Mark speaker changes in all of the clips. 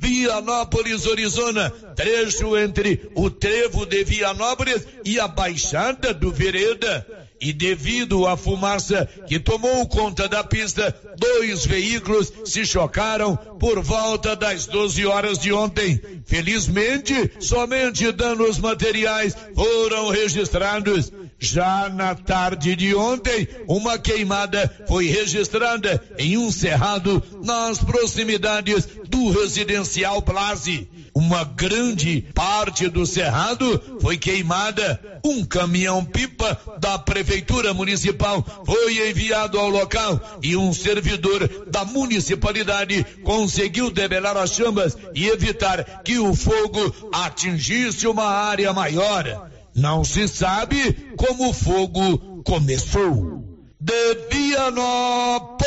Speaker 1: Vianópolis, Arizona, trecho entre o trevo de Vianópolis e a Baixada do Vereda. E devido à fumaça que tomou conta da pista, dois veículos se chocaram por volta das 12 horas de ontem. Felizmente, somente danos materiais foram registrados. Já na tarde de ontem, uma queimada foi registrada em um cerrado nas proximidades do residencial Plaza. Uma grande parte do cerrado foi queimada. Um caminhão-pipa da Prefeitura Municipal foi enviado ao local e um servidor da municipalidade conseguiu debelar as chamas e evitar que o fogo atingisse uma área maior. Não se sabe como o fogo começou. De Vianópolis,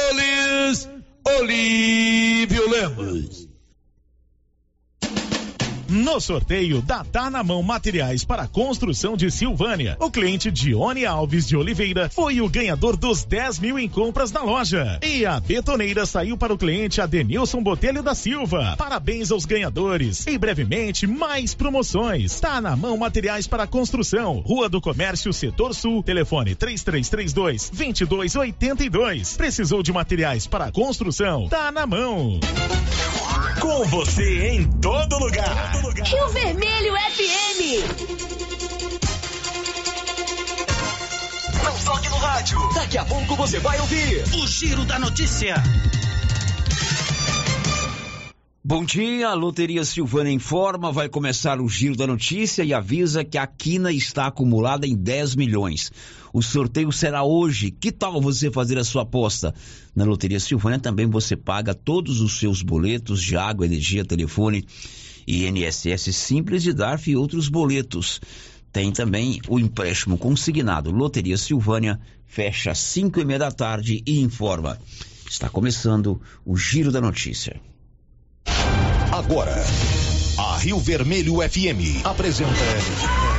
Speaker 1: Olívio Lemos.
Speaker 2: No sorteio da Tá na Mão Materiais para Construção de Silvânia, o cliente Dione Alves de Oliveira foi o ganhador dos 10 mil em compras da loja. E a betoneira saiu para o cliente Adenilson Botelho da Silva. Parabéns aos ganhadores. E brevemente, mais promoções. Tá na Mão Materiais para Construção, Rua do Comércio, Setor Sul, telefone 3332 2282. Precisou de materiais para construção? Tá na mão.
Speaker 3: Com você em todo lugar.
Speaker 4: Rio Vermelho FM.
Speaker 3: Não toque no rádio. Daqui a pouco você vai ouvir o Giro da Notícia.
Speaker 5: Bom dia, a Loteria Silvana informa, vai começar o giro da notícia e avisa que a quina está acumulada em 10 milhões. O sorteio será hoje. Que tal você fazer a sua aposta? Na Loteria Silvana também você paga todos os seus boletos de água, energia, telefone INSS Simples de DARF e outros boletos. Tem também o empréstimo consignado. Loteria Silvânia fecha às 5 e meia da tarde e informa. Está começando o Giro da Notícia.
Speaker 3: Agora, a Rio Vermelho FM apresenta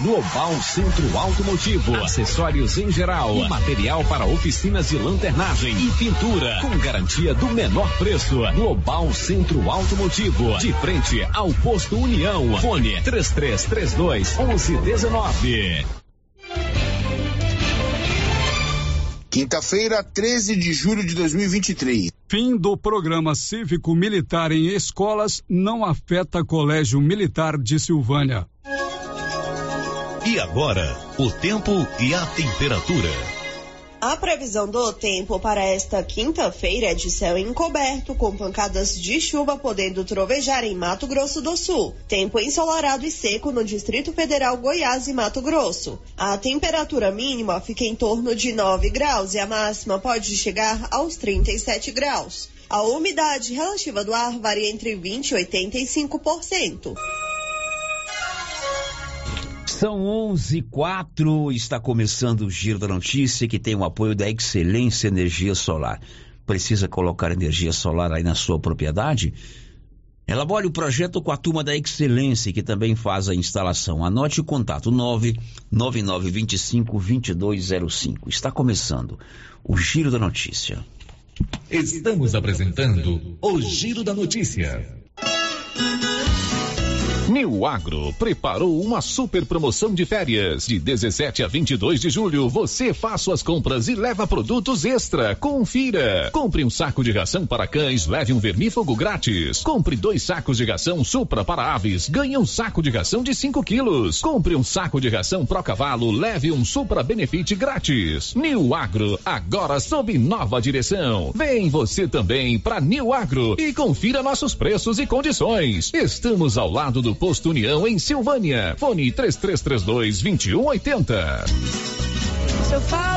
Speaker 6: Global Centro Automotivo, acessórios em geral, e material para oficinas de lanternagem e pintura, com garantia do menor preço. Global Centro Automotivo, de frente ao posto União. Fone 3332 1119.
Speaker 7: Quinta-feira, 13 de julho de 2023.
Speaker 8: Fim do programa cívico militar em escolas não afeta Colégio Militar de Silvânia.
Speaker 6: E agora, o tempo e a temperatura.
Speaker 9: A previsão do tempo para esta quinta-feira é de céu encoberto, com pancadas de chuva podendo trovejar em Mato Grosso do Sul. Tempo ensolarado e seco no Distrito Federal Goiás e Mato Grosso. A temperatura mínima fica em torno de 9 graus e a máxima pode chegar aos 37 graus. A umidade relativa do ar varia entre 20 e 85%.
Speaker 5: São 11 quatro, está começando o Giro da Notícia que tem o apoio da Excelência Energia Solar. Precisa colocar energia solar aí na sua propriedade? Elabore o projeto com a turma da Excelência, que também faz a instalação. Anote o contato 99925-2205. Está começando o Giro da Notícia.
Speaker 6: Estamos apresentando o Giro da Notícia. New Agro preparou uma super promoção de férias. De 17 a 22 de julho, você faz suas compras e leva produtos extra. Confira. Compre um saco de ração para cães, leve um vermífugo grátis. Compre dois sacos de ração Supra para aves, ganhe um saco de ração de 5 quilos. Compre um saco de ração Pro Cavalo, leve um Supra Benefit grátis. New Agro, agora sob nova direção. Vem você também para New Agro e confira nossos preços e condições. Estamos ao lado do Posto União em Silvânia. Fone 3332 2180.
Speaker 10: Se eu falo.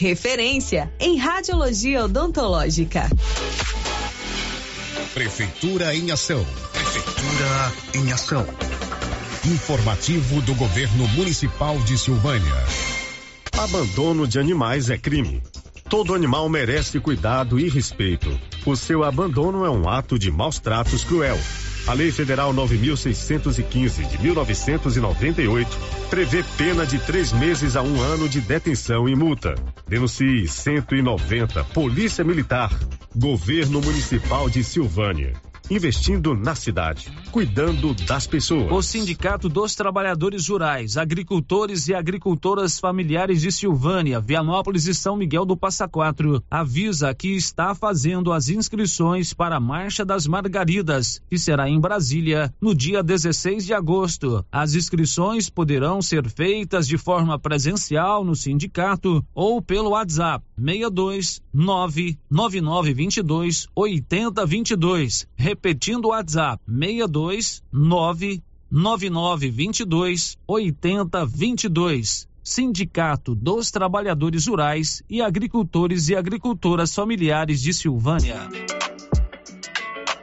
Speaker 11: referência em radiologia odontológica.
Speaker 3: Prefeitura em ação. Prefeitura em ação. Informativo do Governo Municipal de Silvânia.
Speaker 12: Abandono de animais é crime. Todo animal merece cuidado e respeito. O seu abandono é um ato de maus tratos cruel. A Lei Federal 9.615 de 1998 prevê pena de três meses a um ano de detenção e multa. Denuncie 190 Polícia Militar, Governo Municipal de Silvânia investindo na cidade, cuidando das pessoas.
Speaker 13: O Sindicato dos Trabalhadores Rurais, Agricultores e Agricultoras Familiares de Silvânia, Vianópolis e São Miguel do Passa Quatro avisa que está fazendo as inscrições para a Marcha das Margaridas, que será em Brasília no dia 16 de agosto. As inscrições poderão ser feitas de forma presencial no sindicato ou pelo WhatsApp 62 99922 8022 repetindo o WhatsApp 62 99922 8022. Sindicato dos Trabalhadores Rurais e Agricultores e Agricultoras Familiares de Silvânia.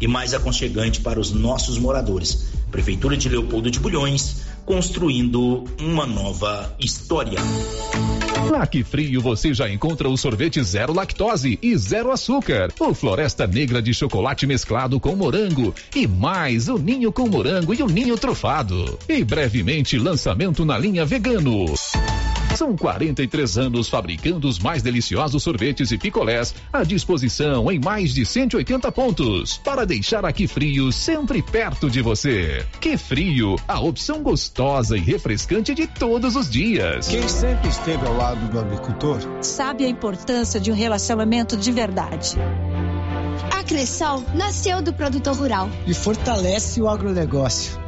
Speaker 14: E mais aconchegante para os nossos moradores. Prefeitura de Leopoldo de Bulhões, construindo uma nova história.
Speaker 15: Na Que Frio você já encontra o sorvete zero lactose e zero açúcar, o Floresta Negra de chocolate mesclado com morango e mais o ninho com morango e o ninho trufado. E brevemente lançamento na linha vegano. São 43 anos fabricando os mais deliciosos sorvetes e picolés à disposição em mais de 180 pontos para deixar aqui frio sempre perto de você. Que frio, a opção gostosa e refrescante de todos os dias.
Speaker 16: Quem sempre esteve ao lado do agricultor
Speaker 17: sabe a importância de um relacionamento de verdade.
Speaker 18: A Cressol nasceu do produtor rural
Speaker 16: e fortalece o agronegócio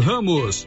Speaker 8: Ramos,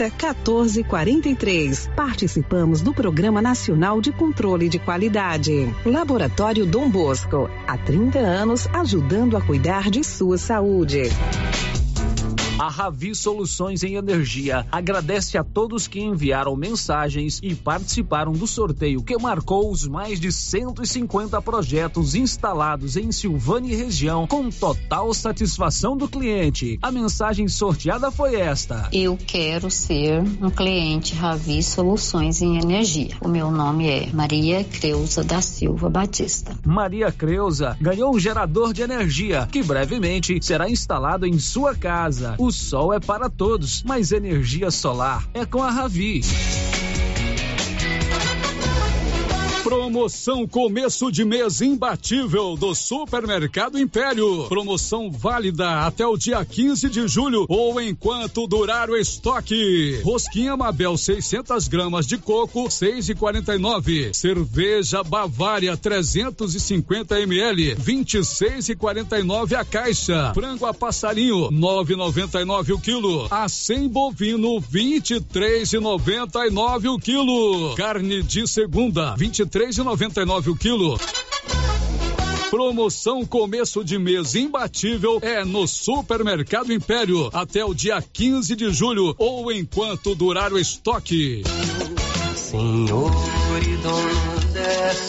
Speaker 19: 14 43. Participamos do Programa Nacional de Controle de Qualidade. Laboratório Dom Bosco, há 30 anos ajudando a cuidar de sua saúde.
Speaker 13: A Ravi Soluções em Energia agradece a todos que enviaram mensagens e participaram do sorteio que marcou os mais de 150 projetos instalados em Silvânia e região com total satisfação do cliente. A mensagem sorteada foi esta:
Speaker 20: Eu quero ser um cliente Ravi Soluções em Energia. O meu nome é Maria Creuza da Silva Batista.
Speaker 13: Maria Creuza ganhou um gerador de energia que brevemente será instalado em sua casa. O sol é para todos, mas energia solar é com a Ravi.
Speaker 8: Promoção começo de mês imbatível do Supermercado Império. Promoção válida até o dia 15 de julho ou enquanto durar o estoque. Rosquinha Mabel 600 gramas de coco 6,49. Cerveja Bavária 350 ml 26,49 a caixa. Frango a passarinho 9,99 o quilo. A 100 bovino 23,99 o quilo. Carne de segunda 23 três e noventa e nove o quilo. Promoção começo de mês imbatível é no Supermercado Império até o dia 15 de julho ou enquanto durar o estoque.
Speaker 21: Senhor e dono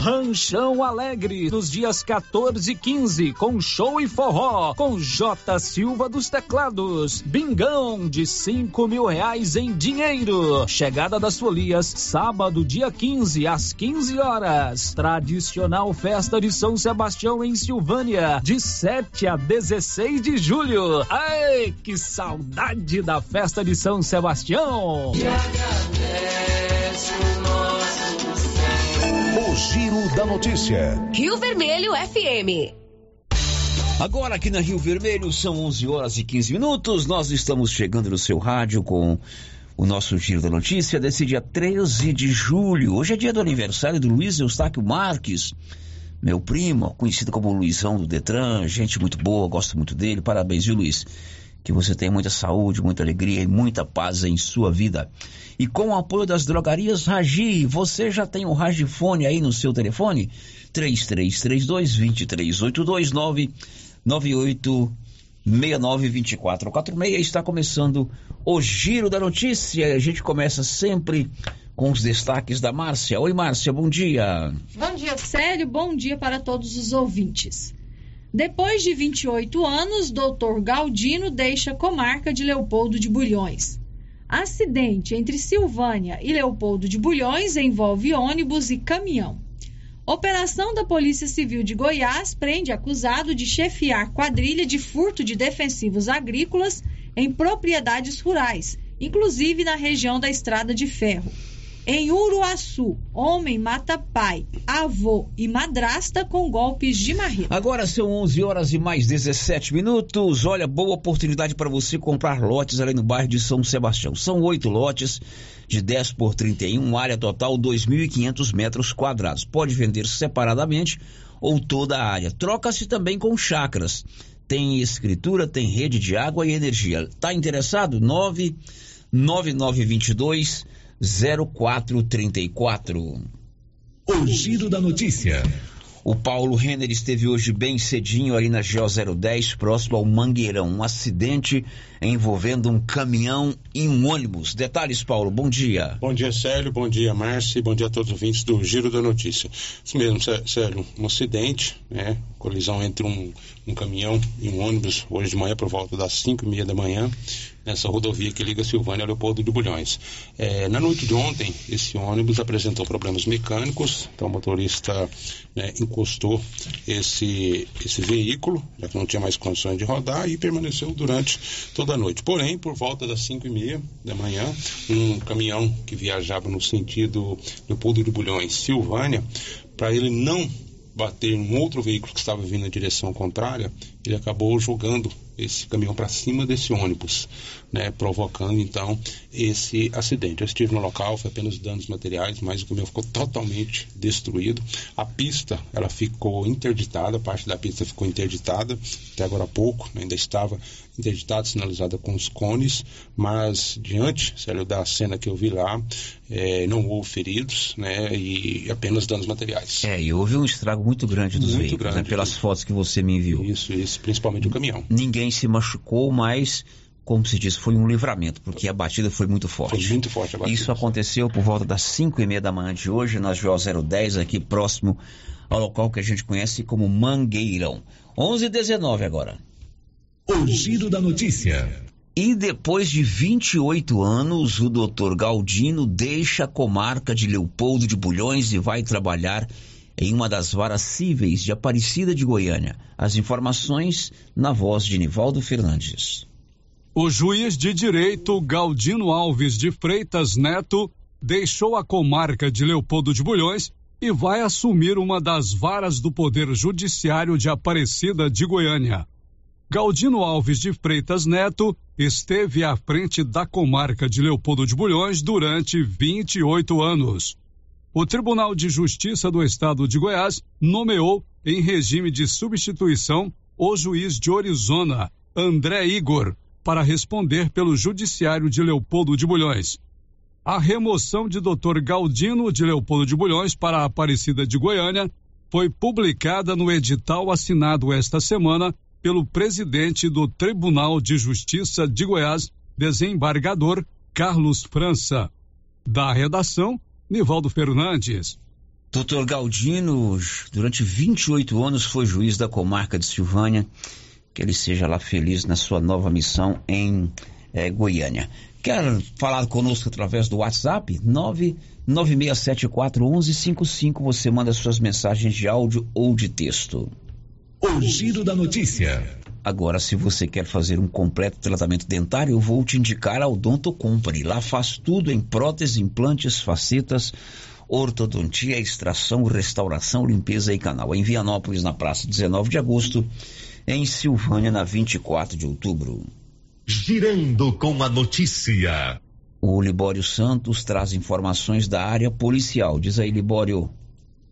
Speaker 13: Ranchão Alegre, nos dias 14 e 15, com show e forró, com J. Silva dos Teclados. Bingão de 5 mil reais em dinheiro. Chegada das folias, sábado, dia 15, às 15 horas. Tradicional festa de São Sebastião em Silvânia, de 7 a 16 de julho. Ai, que saudade da festa de São Sebastião!
Speaker 6: E agradece
Speaker 22: Giro da Notícia.
Speaker 19: Rio Vermelho FM.
Speaker 5: Agora aqui na Rio Vermelho são 11 horas e 15 minutos. Nós estamos chegando no seu rádio com o nosso Giro da Notícia desse dia 13 de julho. Hoje é dia do aniversário do Luiz Eustáquio Marques, meu primo, conhecido como Luizão do Detran, gente muito boa, gosto muito dele. Parabéns, viu, Luiz? Que você tenha muita saúde, muita alegria e muita paz em sua vida. E com o apoio das drogarias Ragi, você já tem o Ragifone aí no seu telefone? 3332 2382 968692446 está começando o Giro da Notícia. A gente começa sempre com os destaques da Márcia. Oi, Márcia, bom dia.
Speaker 23: Bom dia, Célio. Bom dia para todos os ouvintes. Depois de 28 anos, doutor Galdino deixa a comarca de Leopoldo de Bulhões. Acidente entre Silvânia e Leopoldo de Bulhões envolve ônibus e caminhão. Operação da Polícia Civil de Goiás prende acusado de chefiar quadrilha de furto de defensivos agrícolas em propriedades rurais, inclusive na região da Estrada de Ferro. Em Uruaçu, homem mata pai, avô e madrasta com golpes de marreta.
Speaker 5: Agora são 11 horas e mais 17 minutos. Olha, boa oportunidade para você comprar lotes ali no bairro de São Sebastião. São oito lotes de 10 por 31, área total 2.500 metros quadrados. Pode vender separadamente ou toda a área. Troca-se também com chacras. Tem escritura, tem rede de água e energia. Tá interessado? 99922 0434.
Speaker 22: O Giro da Notícia.
Speaker 5: O Paulo Renner esteve hoje bem cedinho ali na GO 010, próximo ao Mangueirão. Um acidente envolvendo um caminhão e um ônibus. Detalhes, Paulo, bom dia.
Speaker 24: Bom dia, Célio, bom dia, Márcia, bom dia a todos os ouvintes do Giro da Notícia. Isso mesmo, Célio, um acidente, né? Colisão entre um, um caminhão e um ônibus, hoje de manhã por volta das 5 e meia da manhã nessa rodovia que liga Silvânia a Leopoldo de Bulhões. É, na noite de ontem, esse ônibus apresentou problemas mecânicos, então o motorista né, encostou esse, esse veículo, já que não tinha mais condições de rodar, e permaneceu durante toda a noite. Porém, por volta das 5 e meia da manhã, um caminhão que viajava no sentido Leopoldo de Bulhões, Silvânia, para ele não bater em um outro veículo que estava vindo na direção contrária, ele acabou jogando esse caminhão para cima desse ônibus, né, provocando então esse acidente. Eu estive no local, foi apenas danos materiais, mas o caminhão ficou totalmente destruído. A pista, ela ficou interditada, parte da pista ficou interditada até agora há pouco, ainda estava interditada, sinalizada com os cones, mas diante, Célio, da cena que eu vi lá, é, não houve feridos, né, e apenas danos materiais.
Speaker 5: É, e houve um estrago muito grande dos muito veículos, né, grande, né, pelas fotos que você me enviou.
Speaker 24: Isso, isso, principalmente o caminhão.
Speaker 5: Ninguém se machucou, mas como se diz, foi um livramento, porque a batida foi muito forte.
Speaker 24: Foi muito forte a batida.
Speaker 5: Isso aconteceu por volta das 5 e meia da manhã de hoje, na GO 010, aqui próximo ao local que a gente conhece como Mangueirão. 11 e 19 agora.
Speaker 22: O giro da notícia.
Speaker 5: E depois de 28 anos, o doutor Galdino deixa a comarca de Leopoldo de Bulhões e vai trabalhar em uma das varas cíveis de Aparecida de Goiânia. As informações na voz de Nivaldo Fernandes.
Speaker 8: O juiz de direito Galdino Alves de Freitas Neto deixou a comarca de Leopoldo de Bulhões e vai assumir uma das varas do Poder Judiciário de Aparecida de Goiânia. Galdino Alves de Freitas Neto esteve à frente da comarca de Leopoldo de Bulhões durante 28 anos o Tribunal de Justiça do Estado de Goiás nomeou, em regime de substituição, o juiz de Orizona, André Igor, para responder pelo Judiciário de Leopoldo de Bulhões. A remoção de Dr. Galdino de Leopoldo de Bulhões para a Aparecida de Goiânia foi publicada no edital assinado esta semana pelo presidente do Tribunal de Justiça de Goiás, desembargador Carlos França. Da redação, Nivaldo Fernandes.
Speaker 5: Doutor Galdino, durante 28 anos foi juiz da comarca de Silvânia. Que ele seja lá feliz na sua nova missão em eh, Goiânia. Quer falar conosco através do WhatsApp? 996741155. Você manda suas mensagens de áudio ou de texto.
Speaker 22: O giro da notícia.
Speaker 5: Agora, se você quer fazer um completo tratamento dentário, eu vou te indicar a Odonto Company. Lá faz tudo em próteses, implantes, facetas, ortodontia, extração, restauração, limpeza e canal. Em Vianópolis, na praça 19 de agosto, em Silvânia, na 24 de outubro.
Speaker 22: Girando com a notícia.
Speaker 5: O Libório Santos traz informações da área policial. Diz aí, Libório.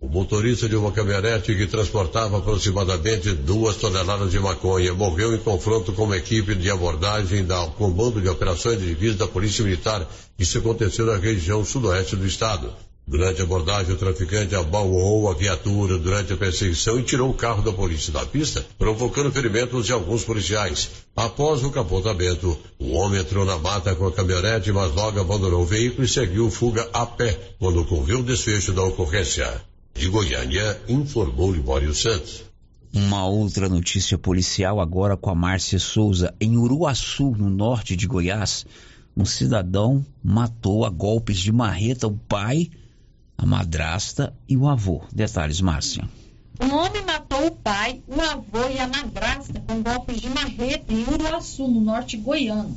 Speaker 25: O motorista de uma caminhonete que transportava aproximadamente duas toneladas de maconha morreu em confronto com uma equipe de abordagem da Comando de Operações de Divisa da Polícia Militar. Isso aconteceu na região sudoeste do estado. Durante a abordagem, o traficante abalou a viatura durante a perseguição e tirou o carro da polícia da pista, provocando ferimentos de alguns policiais. Após o capotamento, o homem entrou na mata com a caminhonete, mas logo abandonou o veículo e seguiu fuga a pé, quando ocorreu o desfecho da ocorrência. De Goiânia, informou Libório Santos.
Speaker 5: Uma outra notícia policial agora com a Márcia Souza. Em Uruaçu, no norte de Goiás, um cidadão matou a golpes de marreta o pai, a madrasta e o avô. Detalhes, Márcia.
Speaker 23: Um homem matou o pai, o avô e a madrasta com golpes de marreta em Uruaçu, no norte goiano.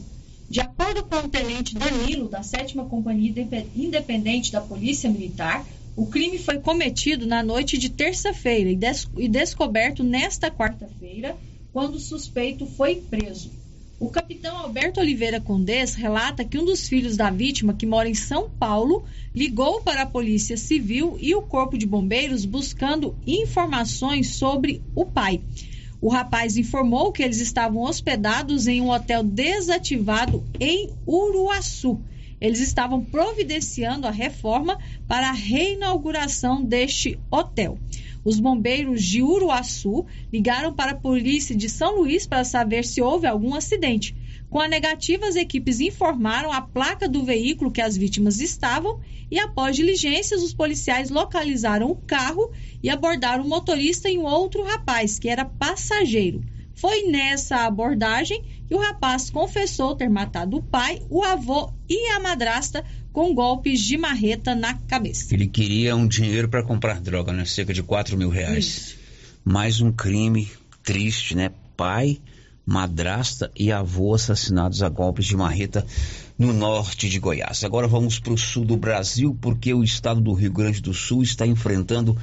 Speaker 23: De acordo com o tenente Danilo, da 7 Companhia Independente da Polícia Militar, o crime foi cometido na noite de terça-feira e, des e descoberto nesta quarta-feira, quando o suspeito foi preso. O capitão Alberto Oliveira Condés relata que um dos filhos da vítima, que mora em São Paulo, ligou para a Polícia Civil e o Corpo de Bombeiros buscando informações sobre o pai. O rapaz informou que eles estavam hospedados em um hotel desativado em Uruaçu eles estavam providenciando a reforma para a reinauguração deste hotel. Os bombeiros de Uruaçu ligaram para a polícia de São Luís para saber se houve algum acidente. Com a negativa, as equipes informaram a placa do veículo que as vítimas estavam e, após diligências, os policiais localizaram o carro e abordaram o motorista e um outro rapaz, que era passageiro. Foi nessa abordagem que o rapaz confessou ter matado o pai, o avô e a madrasta com golpes de marreta na cabeça.
Speaker 5: Ele queria um dinheiro para comprar droga, né? Cerca de 4 mil reais. Isso. Mais um crime triste, né? Pai, madrasta e avô assassinados a golpes de marreta no norte de Goiás. Agora vamos para o sul do Brasil, porque o estado do Rio Grande do Sul está enfrentando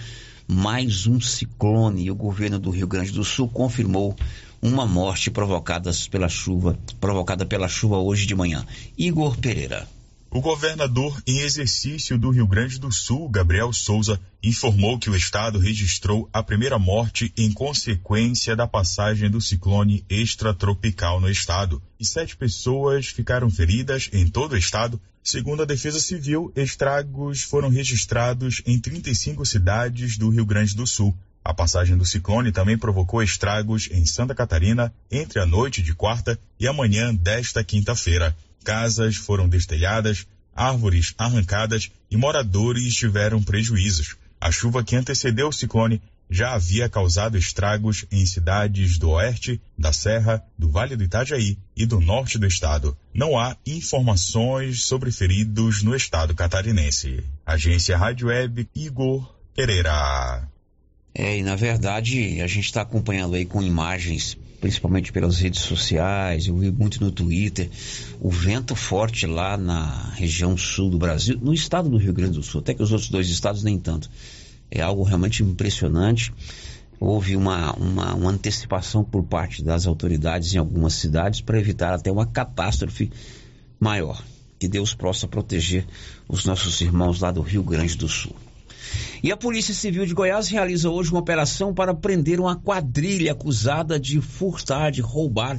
Speaker 5: mais um ciclone e o governo do Rio Grande do Sul confirmou uma morte provocada pela chuva, provocada pela chuva hoje de manhã. Igor Pereira.
Speaker 26: O governador em exercício do Rio Grande do Sul, Gabriel Souza, informou que o estado registrou a primeira morte em consequência da passagem do ciclone extratropical no estado. E sete pessoas ficaram feridas em todo o estado. Segundo a Defesa Civil, estragos foram registrados em 35 cidades do Rio Grande do Sul. A passagem do ciclone também provocou estragos em Santa Catarina entre a noite de quarta e a manhã desta quinta-feira. Casas foram destelhadas, árvores arrancadas e moradores tiveram prejuízos. A chuva que antecedeu o ciclone já havia causado estragos em cidades do oeste, da Serra, do Vale do Itajaí e do norte do estado. Não há informações sobre feridos no estado catarinense. Agência Rádio Web Igor Pereira.
Speaker 5: É, e na verdade a gente está acompanhando aí com imagens, principalmente pelas redes sociais, eu vi muito no Twitter, o vento forte lá na região sul do Brasil, no estado do Rio Grande do Sul, até que os outros dois estados nem tanto. É algo realmente impressionante. Houve uma, uma, uma antecipação por parte das autoridades em algumas cidades para evitar até uma catástrofe maior. Que Deus possa proteger os nossos irmãos lá do Rio Grande do Sul. E a Polícia Civil de Goiás realiza hoje uma operação para prender uma quadrilha acusada de furtar, de roubar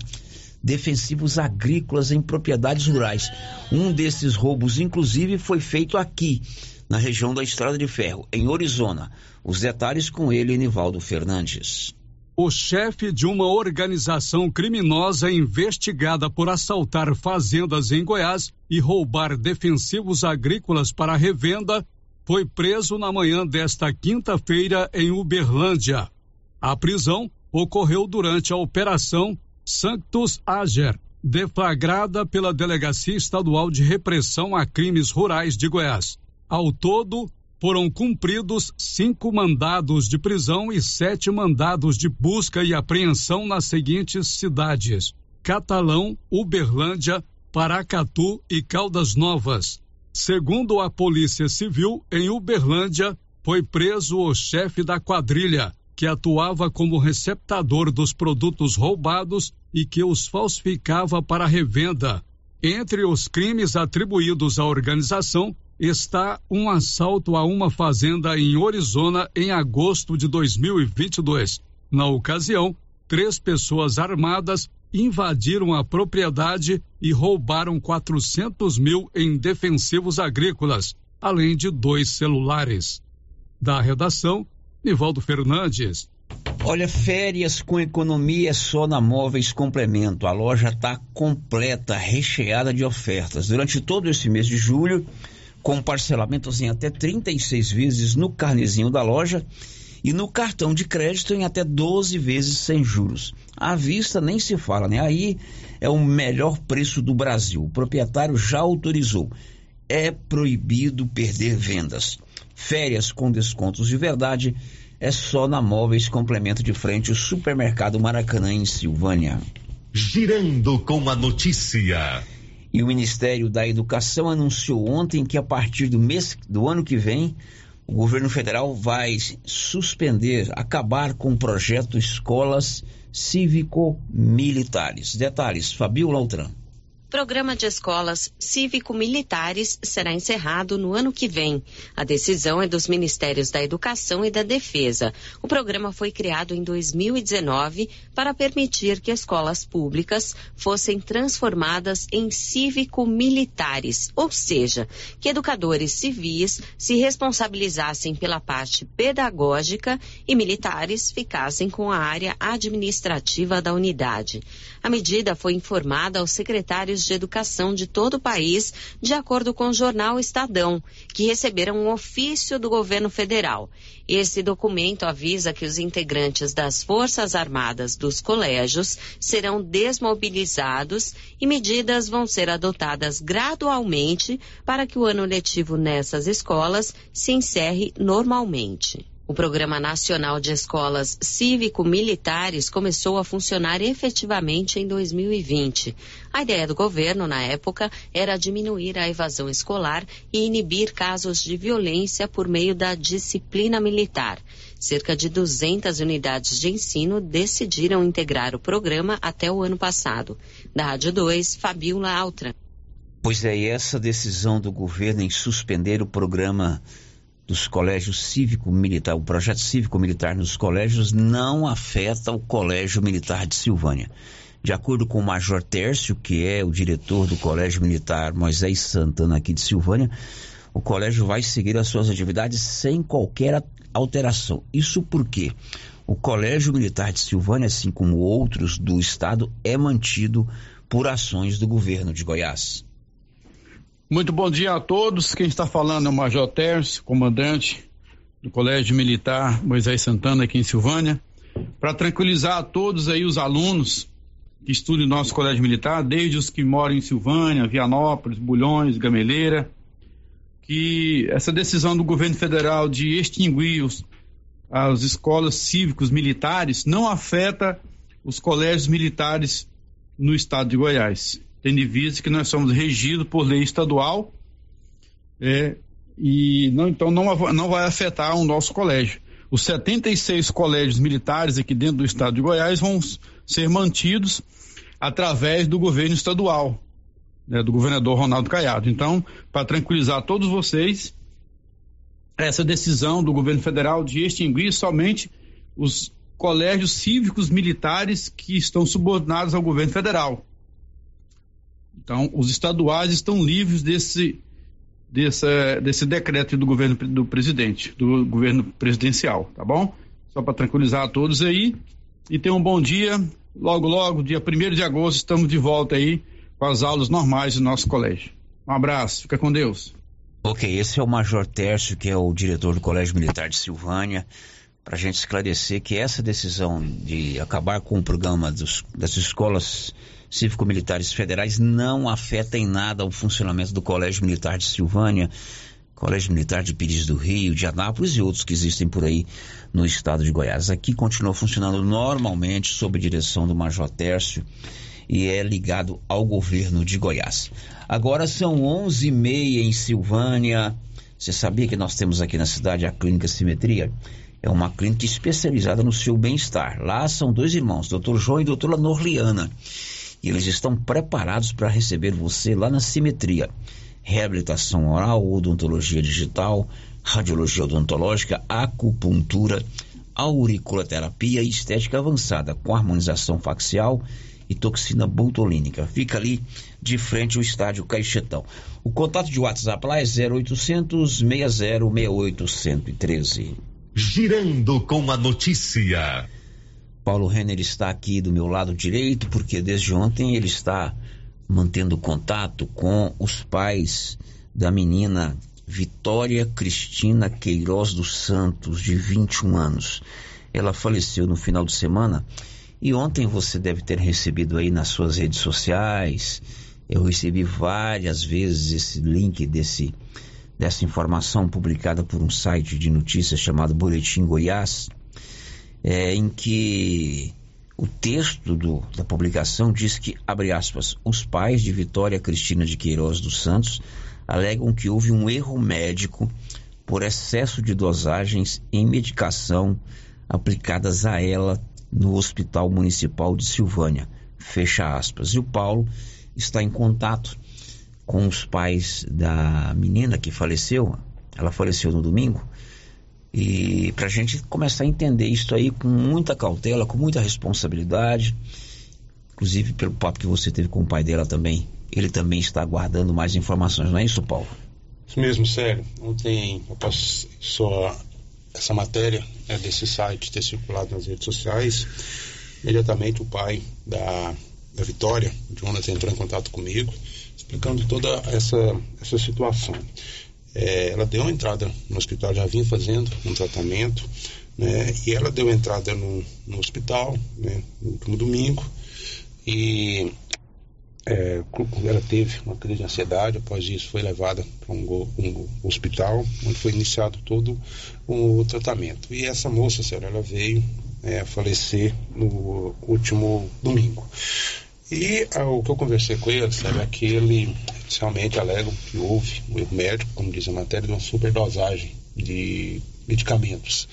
Speaker 5: defensivos agrícolas em propriedades rurais. Um desses roubos, inclusive, foi feito aqui, na região da Estrada de Ferro, em Orizona. Os detalhes com ele, Nivaldo Fernandes.
Speaker 8: O chefe de uma organização criminosa investigada por assaltar fazendas em Goiás e roubar defensivos agrícolas para revenda foi preso na manhã desta quinta-feira em Uberlândia. A prisão ocorreu durante a Operação Sanctus Ager, deflagrada pela Delegacia Estadual de Repressão a Crimes Rurais de Goiás. Ao todo, foram cumpridos cinco mandados de prisão e sete mandados de busca e apreensão nas seguintes cidades: Catalão, Uberlândia, Paracatu e Caldas Novas. Segundo a Polícia Civil, em Uberlândia, foi preso o chefe da quadrilha, que atuava como receptador dos produtos roubados e que os falsificava para revenda. Entre os crimes atribuídos à organização está um assalto a uma fazenda em Arizona em agosto de 2022. Na ocasião, três pessoas armadas invadiram a propriedade e roubaram 400 mil em defensivos agrícolas, além de dois celulares. Da redação, Nivaldo Fernandes.
Speaker 5: Olha, férias com economia é só na Móveis Complemento. A loja está completa, recheada de ofertas. Durante todo esse mês de julho, com parcelamentos em até 36 vezes no carnezinho da loja e no cartão de crédito em até 12 vezes sem juros. À vista nem se fala, né? Aí é o melhor preço do Brasil. O proprietário já autorizou. É proibido perder vendas. Férias com descontos de verdade é só na Móveis Complemento de Frente, o Supermercado Maracanã em Silvânia.
Speaker 10: Girando com a notícia.
Speaker 5: E o Ministério da Educação anunciou ontem que a partir do mês do ano que vem, o governo federal vai suspender, acabar com o projeto Escolas Cívico-Militares. Detalhes, Fabio Lautran
Speaker 27: programa de escolas cívico-militares será encerrado no ano que vem. A decisão é dos Ministérios da Educação e da Defesa. O programa foi criado em 2019 para permitir que escolas públicas fossem transformadas em cívico-militares, ou seja, que educadores civis se responsabilizassem pela parte pedagógica e militares ficassem com a área administrativa da unidade. A medida foi informada aos secretários de educação de todo o país, de acordo com o jornal Estadão, que receberam um ofício do governo federal. Esse documento avisa que os integrantes das Forças Armadas dos colégios serão desmobilizados e medidas vão ser adotadas gradualmente para que o ano letivo nessas escolas se encerre normalmente. O Programa Nacional de Escolas Cívico-Militares começou a funcionar efetivamente em 2020. A ideia do governo, na época, era diminuir a evasão escolar e inibir casos de violência por meio da disciplina militar. Cerca de 200 unidades de ensino decidiram integrar o programa até o ano passado. Da Rádio 2, Fabiola Altra.
Speaker 5: Pois é, essa decisão do governo em suspender o programa dos colégios cívico-militar, o projeto cívico-militar nos colégios não afeta o Colégio Militar de Silvânia. De acordo com o Major Tércio, que é o diretor do Colégio Militar Moisés Santana aqui de Silvânia, o colégio vai seguir as suas atividades sem qualquer alteração. Isso porque o Colégio Militar de Silvânia, assim como outros do estado, é mantido por ações do governo de Goiás.
Speaker 28: Muito bom dia a todos. Quem está falando é o Major Tércio, comandante do Colégio Militar Moisés Santana aqui em Silvânia. Para tranquilizar a todos aí os alunos que estudam nosso Colégio Militar, desde os que moram em Silvânia, Vianópolis, Bulhões, Gameleira, que essa decisão do governo federal de extinguir os, as escolas cívicos militares não afeta os colégios militares no estado de Goiás tendo em vista que nós somos regidos por lei estadual é, e não, então não, não vai afetar o nosso colégio. Os 76 colégios militares aqui dentro do estado de Goiás vão ser mantidos através do governo estadual, né, do governador Ronaldo Caiado. Então, para tranquilizar todos vocês, essa decisão do governo federal de extinguir somente os colégios cívicos militares que estão subordinados ao governo federal. Então, os estaduais estão livres desse, desse, desse decreto do governo do presidente, do governo presidencial, tá bom? Só para tranquilizar a todos aí. E tenham um bom dia. Logo, logo, dia 1 de agosto, estamos de volta aí com as aulas normais do nosso colégio. Um abraço, fica com Deus.
Speaker 5: Ok, esse é o Major Tércio, que é o diretor do Colégio Militar de Silvânia, para a gente esclarecer que essa decisão de acabar com o programa dos, das escolas cívico-militares federais não afeta em nada o funcionamento do Colégio Militar de Silvânia, Colégio Militar de Pires do Rio, de Anápolis e outros que existem por aí no estado de Goiás. Aqui continua funcionando normalmente sob direção do Major Tércio e é ligado ao governo de Goiás. Agora são 11h30 em Silvânia. Você sabia que nós temos aqui na cidade a Clínica Simetria? É uma clínica especializada no seu bem-estar. Lá são dois irmãos, Dr. João e doutora Norliana. E eles estão preparados para receber você lá na Simetria. Reabilitação oral, odontologia digital, radiologia odontológica, acupuntura, auriculoterapia e estética avançada com harmonização facial e toxina botulínica. Fica ali de frente ao estádio Caixetão. O contato de WhatsApp lá é 0800 6068 113.
Speaker 10: Girando com a notícia.
Speaker 5: Paulo Renner está aqui do meu lado direito porque desde ontem ele está mantendo contato com os pais da menina Vitória Cristina Queiroz dos Santos, de 21 anos. Ela faleceu no final de semana e ontem você deve ter recebido aí nas suas redes sociais. Eu recebi várias vezes esse link desse, dessa informação publicada por um site de notícias chamado Boletim Goiás, é, em que o texto do, da publicação diz que, abre aspas, os pais de Vitória Cristina de Queiroz dos Santos alegam que houve um erro médico por excesso de dosagens em medicação aplicadas a ela no Hospital Municipal de Silvânia. Fecha aspas. E o Paulo está em contato com os pais da menina que faleceu. Ela faleceu no domingo. E para a gente começar a entender isso aí com muita cautela, com muita responsabilidade, inclusive pelo papo que você teve com o pai dela também. Ele também está aguardando mais informações, não é isso, Paulo?
Speaker 24: Isso mesmo, sério. Ontem eu só essa matéria né, desse site ter circulado nas redes sociais, imediatamente o pai da, da Vitória, Jonathan, entrou em contato comigo, explicando toda essa, essa situação. É, ela deu entrada no hospital, já vinha fazendo um tratamento, né, e ela deu entrada no, no hospital né, no último domingo, e é, ela teve uma crise de ansiedade, após isso foi levada para um, um, hospital, onde foi iniciado todo o tratamento. E essa moça, senhora, ela veio é, falecer no último domingo. E ah, o que eu conversei com ele, sabe, é que ele realmente alega que houve um erro médico, como diz a matéria, de uma superdosagem de medicamentos.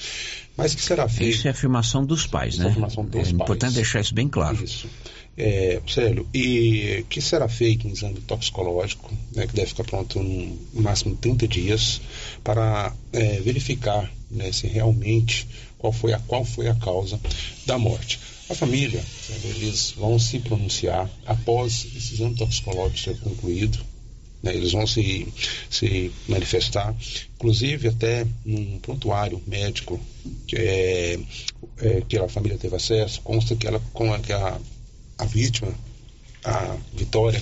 Speaker 24: Mas que será feito?
Speaker 5: Isso é afirmação dos pais,
Speaker 24: isso
Speaker 5: né?
Speaker 24: É afirmação dos
Speaker 5: é
Speaker 24: pais.
Speaker 5: importante deixar isso bem claro.
Speaker 24: Isso. É, Célio, e que será feito um exame toxicológico, né, que deve ficar pronto no máximo 30 dias, para é, verificar né, se realmente qual foi, a, qual foi a causa da morte. A família, eles vão se pronunciar após esse exame toxicológico ser concluído, né, eles vão se, se manifestar, inclusive até num prontuário médico que, é, é, que a família teve acesso, consta que, ela, com a, que a a vítima, a Vitória,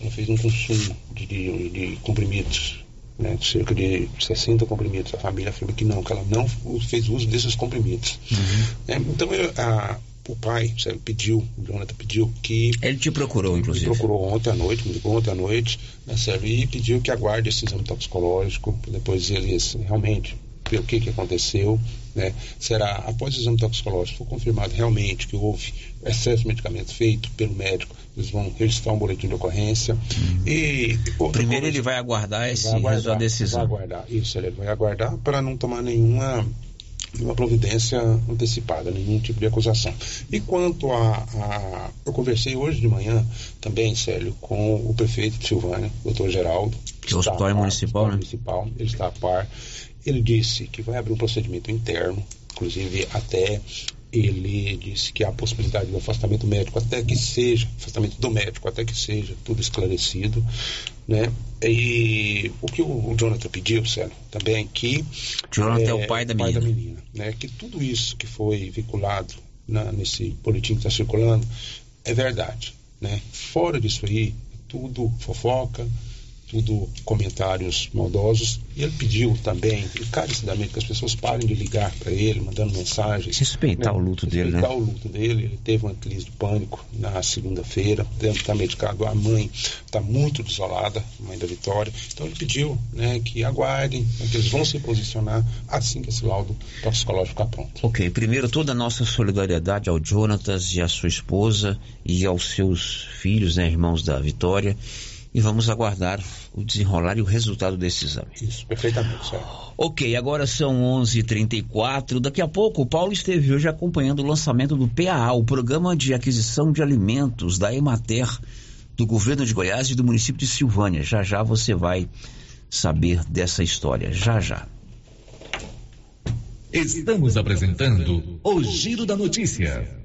Speaker 24: ela fez um consumo de, de, de comprimidos, né, cerca de 60 comprimidos. A família afirma que não, que ela não fez uso desses comprimidos. Uhum. É, então, a, o pai sabe, pediu, o Jonathan pediu que.
Speaker 5: Ele te procurou, inclusive.
Speaker 24: Me procurou ontem à noite, me ligou ontem à noite, né, sério, e pediu que aguarde esse exame toxicológico, depois eles realmente ver o que, que aconteceu, né? Será, após o exame toxicológico, for confirmado realmente que houve excesso de medicamento feito pelo médico, eles vão registrar um boletim de ocorrência. Uhum. E
Speaker 5: Primeiro ele vai aguardar esse vai aguardar, decisão.
Speaker 24: Vai aguardar, isso, ele vai aguardar para não tomar nenhuma nenhuma providência antecipada, nenhum tipo de acusação. E quanto a, a, Eu conversei hoje de manhã também, Célio, com o prefeito de Silvânia, doutor Geraldo.
Speaker 5: Que é o hospital é municipal, né?
Speaker 24: municipal, ele está a par. Ele disse que vai abrir um procedimento interno, inclusive até ele disse que há a possibilidade do afastamento médico até que seja, afastamento do médico até que seja tudo esclarecido, né? E o que o Jonathan pediu, Célio, também que...
Speaker 5: Jonathan é, é o pai da
Speaker 24: pai
Speaker 5: menina.
Speaker 24: Da menina né? Que tudo isso que foi vinculado na, nesse boletim que está circulando é verdade, né? Fora disso aí, tudo fofoca, tudo comentários maldosos. E ele pediu também, encarecidamente, que as pessoas parem de ligar para ele, mandando mensagens.
Speaker 5: Respeitar né? o luto dele,
Speaker 24: né? O luto dele. Ele teve uma crise de pânico na segunda-feira, deve estar medicado. A mãe está muito desolada, a mãe da Vitória. Então ele pediu né, que aguardem, né, que eles vão se posicionar assim que esse laudo toxicológico ficar pronto.
Speaker 5: Ok, primeiro toda a nossa solidariedade ao Jonatas e à sua esposa e aos seus filhos, né, irmãos da Vitória e vamos aguardar o desenrolar e o resultado desse exame.
Speaker 24: Isso, perfeitamente, certo.
Speaker 5: Ok, agora são 11:34. h 34 Daqui a pouco, o Paulo esteve hoje acompanhando o lançamento do PAA, o Programa de Aquisição de Alimentos da Emater, do governo de Goiás e do município de Silvânia. Já já você vai saber dessa história. Já já.
Speaker 6: Estamos apresentando o Giro da Notícia.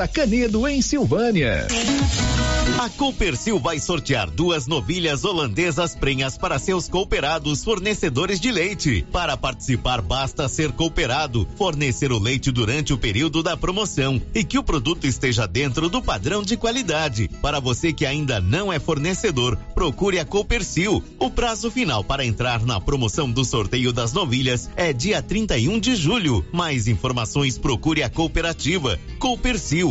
Speaker 6: Canedo, em Silvânia.
Speaker 10: A Coopercil vai sortear duas novilhas holandesas prenhas para seus cooperados fornecedores de leite. Para participar, basta ser cooperado, fornecer o leite durante o período da promoção e que o produto esteja dentro do padrão de qualidade. Para você que ainda não é fornecedor, procure a Coopercil. O prazo final para entrar na promoção do sorteio das novilhas é dia 31 de julho. Mais informações procure a cooperativa Coopercil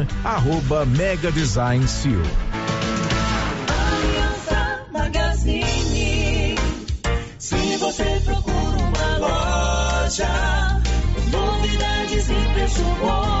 Speaker 29: arroba Mega Design Seal.
Speaker 30: Aliança Magazine. Se você procura uma loja, novidades e preço bom,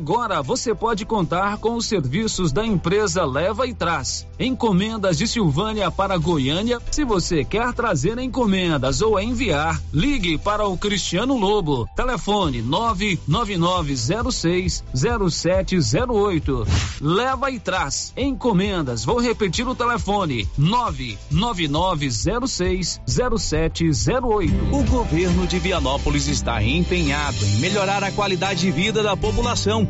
Speaker 13: Agora você pode contar com os serviços da empresa Leva e Traz. Encomendas de Silvânia para Goiânia. Se você quer trazer encomendas ou enviar, ligue para o Cristiano Lobo. Telefone 99906 0708. Leva e Traz. Encomendas. Vou repetir o telefone: 99906 0708.
Speaker 31: O governo de Vianópolis está empenhado em melhorar a qualidade de vida da população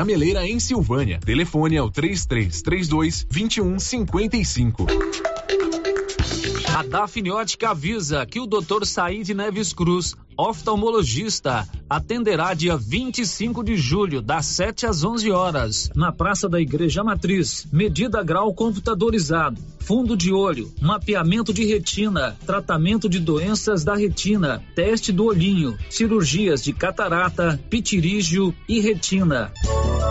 Speaker 32: Gameleira em Silvânia. Telefone ao 3332 2155.
Speaker 13: A Dafniótica avisa que o Dr. Said Neves Cruz, oftalmologista, atenderá dia 25 de julho, das 7 às 11 horas, na Praça da Igreja Matriz. Medida grau computadorizado, fundo de olho, mapeamento de retina, tratamento de doenças da retina, teste do olhinho, cirurgias de catarata, pitirígio e retina.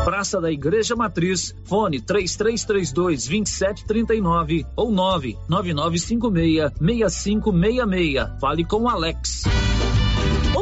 Speaker 13: Praça da Igreja Matriz, fone 3332 2739 ou 99956 6566. Fale com Alex.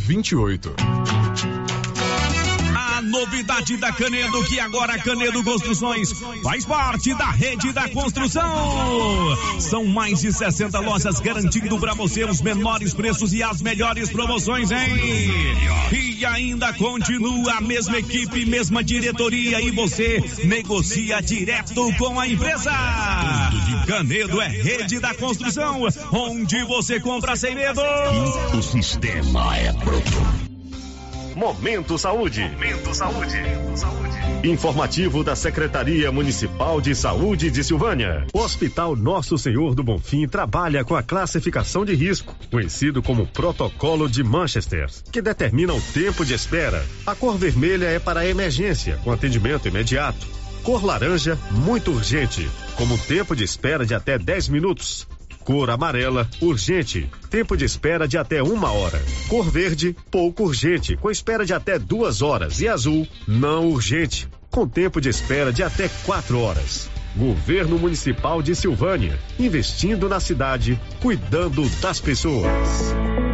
Speaker 32: 28.
Speaker 33: A novidade da Canedo, que agora Canedo Construções faz parte da rede da construção. São mais de 60 lojas garantindo para você os menores preços e as melhores promoções, hein? E ainda continua a mesma equipe, mesma diretoria e você negocia direto com a empresa. Canedo é rede da construção, onde você compra sem medo.
Speaker 34: O sistema é pronto.
Speaker 12: Momento Saúde.
Speaker 34: Momento Saúde.
Speaker 12: Informativo da Secretaria Municipal de Saúde de Silvânia. O Hospital Nosso Senhor do Bonfim trabalha com a classificação de risco, conhecido como Protocolo de Manchester, que determina o tempo de espera. A cor vermelha é para emergência, com atendimento imediato. Cor laranja, muito urgente, como tempo de espera de até 10 minutos. Cor amarela, urgente, tempo de espera de até uma hora. Cor verde, pouco urgente, com espera de até duas horas. E azul, não urgente, com tempo de espera de até quatro horas. Governo Municipal de Silvânia, investindo na cidade, cuidando das pessoas.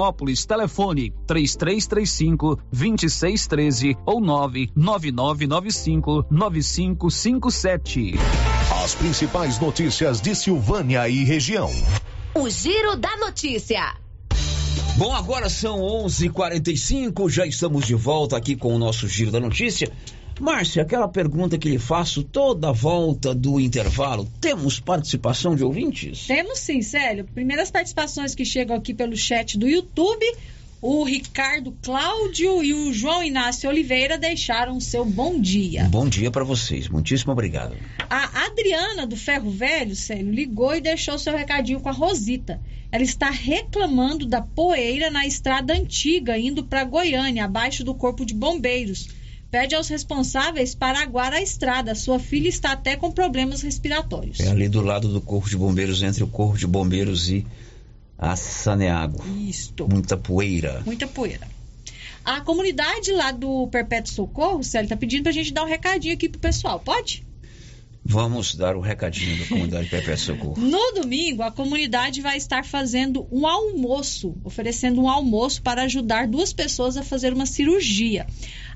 Speaker 13: Vianópolis. Telefone 3335 2613 ou 99995 9557.
Speaker 6: As principais notícias de Silvânia e região.
Speaker 35: O Giro da Notícia.
Speaker 5: Bom, agora são 11:45, já estamos de volta aqui com o nosso Giro da Notícia. Márcia, aquela pergunta que lhe faço toda a volta do intervalo, temos participação de ouvintes?
Speaker 23: Temos sim, Célio. Primeiras participações que chegam aqui pelo chat do YouTube, o Ricardo Cláudio e o João Inácio Oliveira deixaram seu bom dia.
Speaker 5: Bom dia para vocês, muitíssimo obrigado.
Speaker 23: A Adriana do Ferro Velho, Célio, ligou e deixou seu recadinho com a Rosita. Ela está reclamando da poeira na estrada antiga, indo para Goiânia, abaixo do Corpo de Bombeiros. Pede aos responsáveis para aguar a estrada. Sua filha está até com problemas respiratórios.
Speaker 5: É ali do lado do Corpo de Bombeiros, entre o Corpo de Bombeiros e a Saneago.
Speaker 23: Isto.
Speaker 5: Muita poeira.
Speaker 23: Muita poeira. A comunidade lá do Perpétuo Socorro, Célio, está pedindo para a gente dar um recadinho aqui pro pessoal. Pode?
Speaker 5: Vamos dar o recadinho da comunidade Perpétuo Socorro.
Speaker 23: No domingo, a comunidade vai estar fazendo um almoço, oferecendo um almoço para ajudar duas pessoas a fazer uma cirurgia.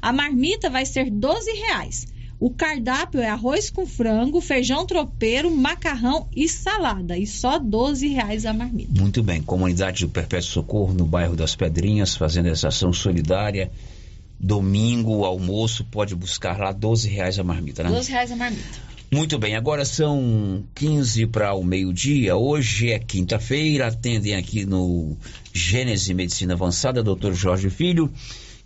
Speaker 23: A marmita vai ser 12 reais. O cardápio é arroz com frango, feijão tropeiro, macarrão e salada. E só 12 reais a marmita.
Speaker 5: Muito bem, comunidade do Perpétuo Socorro no bairro das Pedrinhas, fazendo essa ação solidária. Domingo, almoço, pode buscar lá 12 reais a marmita, né?
Speaker 23: 12 reais a marmita.
Speaker 5: Muito bem, agora são 15 para o meio-dia. Hoje é quinta-feira. Atendem aqui no Gênese Medicina Avançada, Dr. Jorge Filho,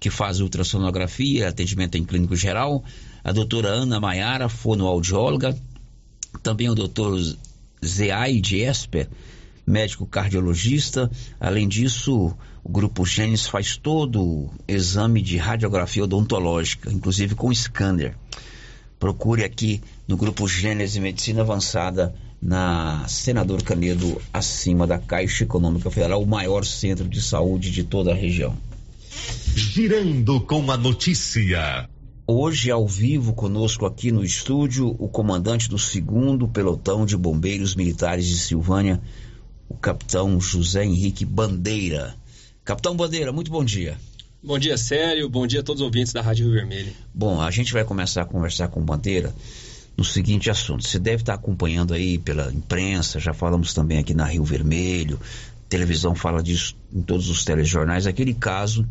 Speaker 5: que faz ultrassonografia, atendimento em clínico geral. A doutora Ana Maiara, fonoaudióloga. Também o doutor Zeaide Esper, médico cardiologista. Além disso, o grupo Gênesis faz todo o exame de radiografia odontológica, inclusive com scanner. Procure aqui no grupo Gênese Medicina Avançada, na Senador Canedo, acima da Caixa Econômica Federal, o maior centro de saúde de toda a região.
Speaker 6: Girando com a notícia.
Speaker 5: Hoje, ao vivo, conosco aqui no estúdio, o comandante do segundo pelotão de bombeiros militares de Silvânia, o capitão José Henrique Bandeira. Capitão Bandeira, muito bom dia.
Speaker 36: Bom dia, Sério. Bom dia a todos os ouvintes da Rádio Rio Vermelho.
Speaker 5: Bom, a gente vai começar a conversar com o Bandeira no seguinte assunto. Você deve estar acompanhando aí pela imprensa, já falamos também aqui na Rio Vermelho, televisão fala disso em todos os telejornais, aquele caso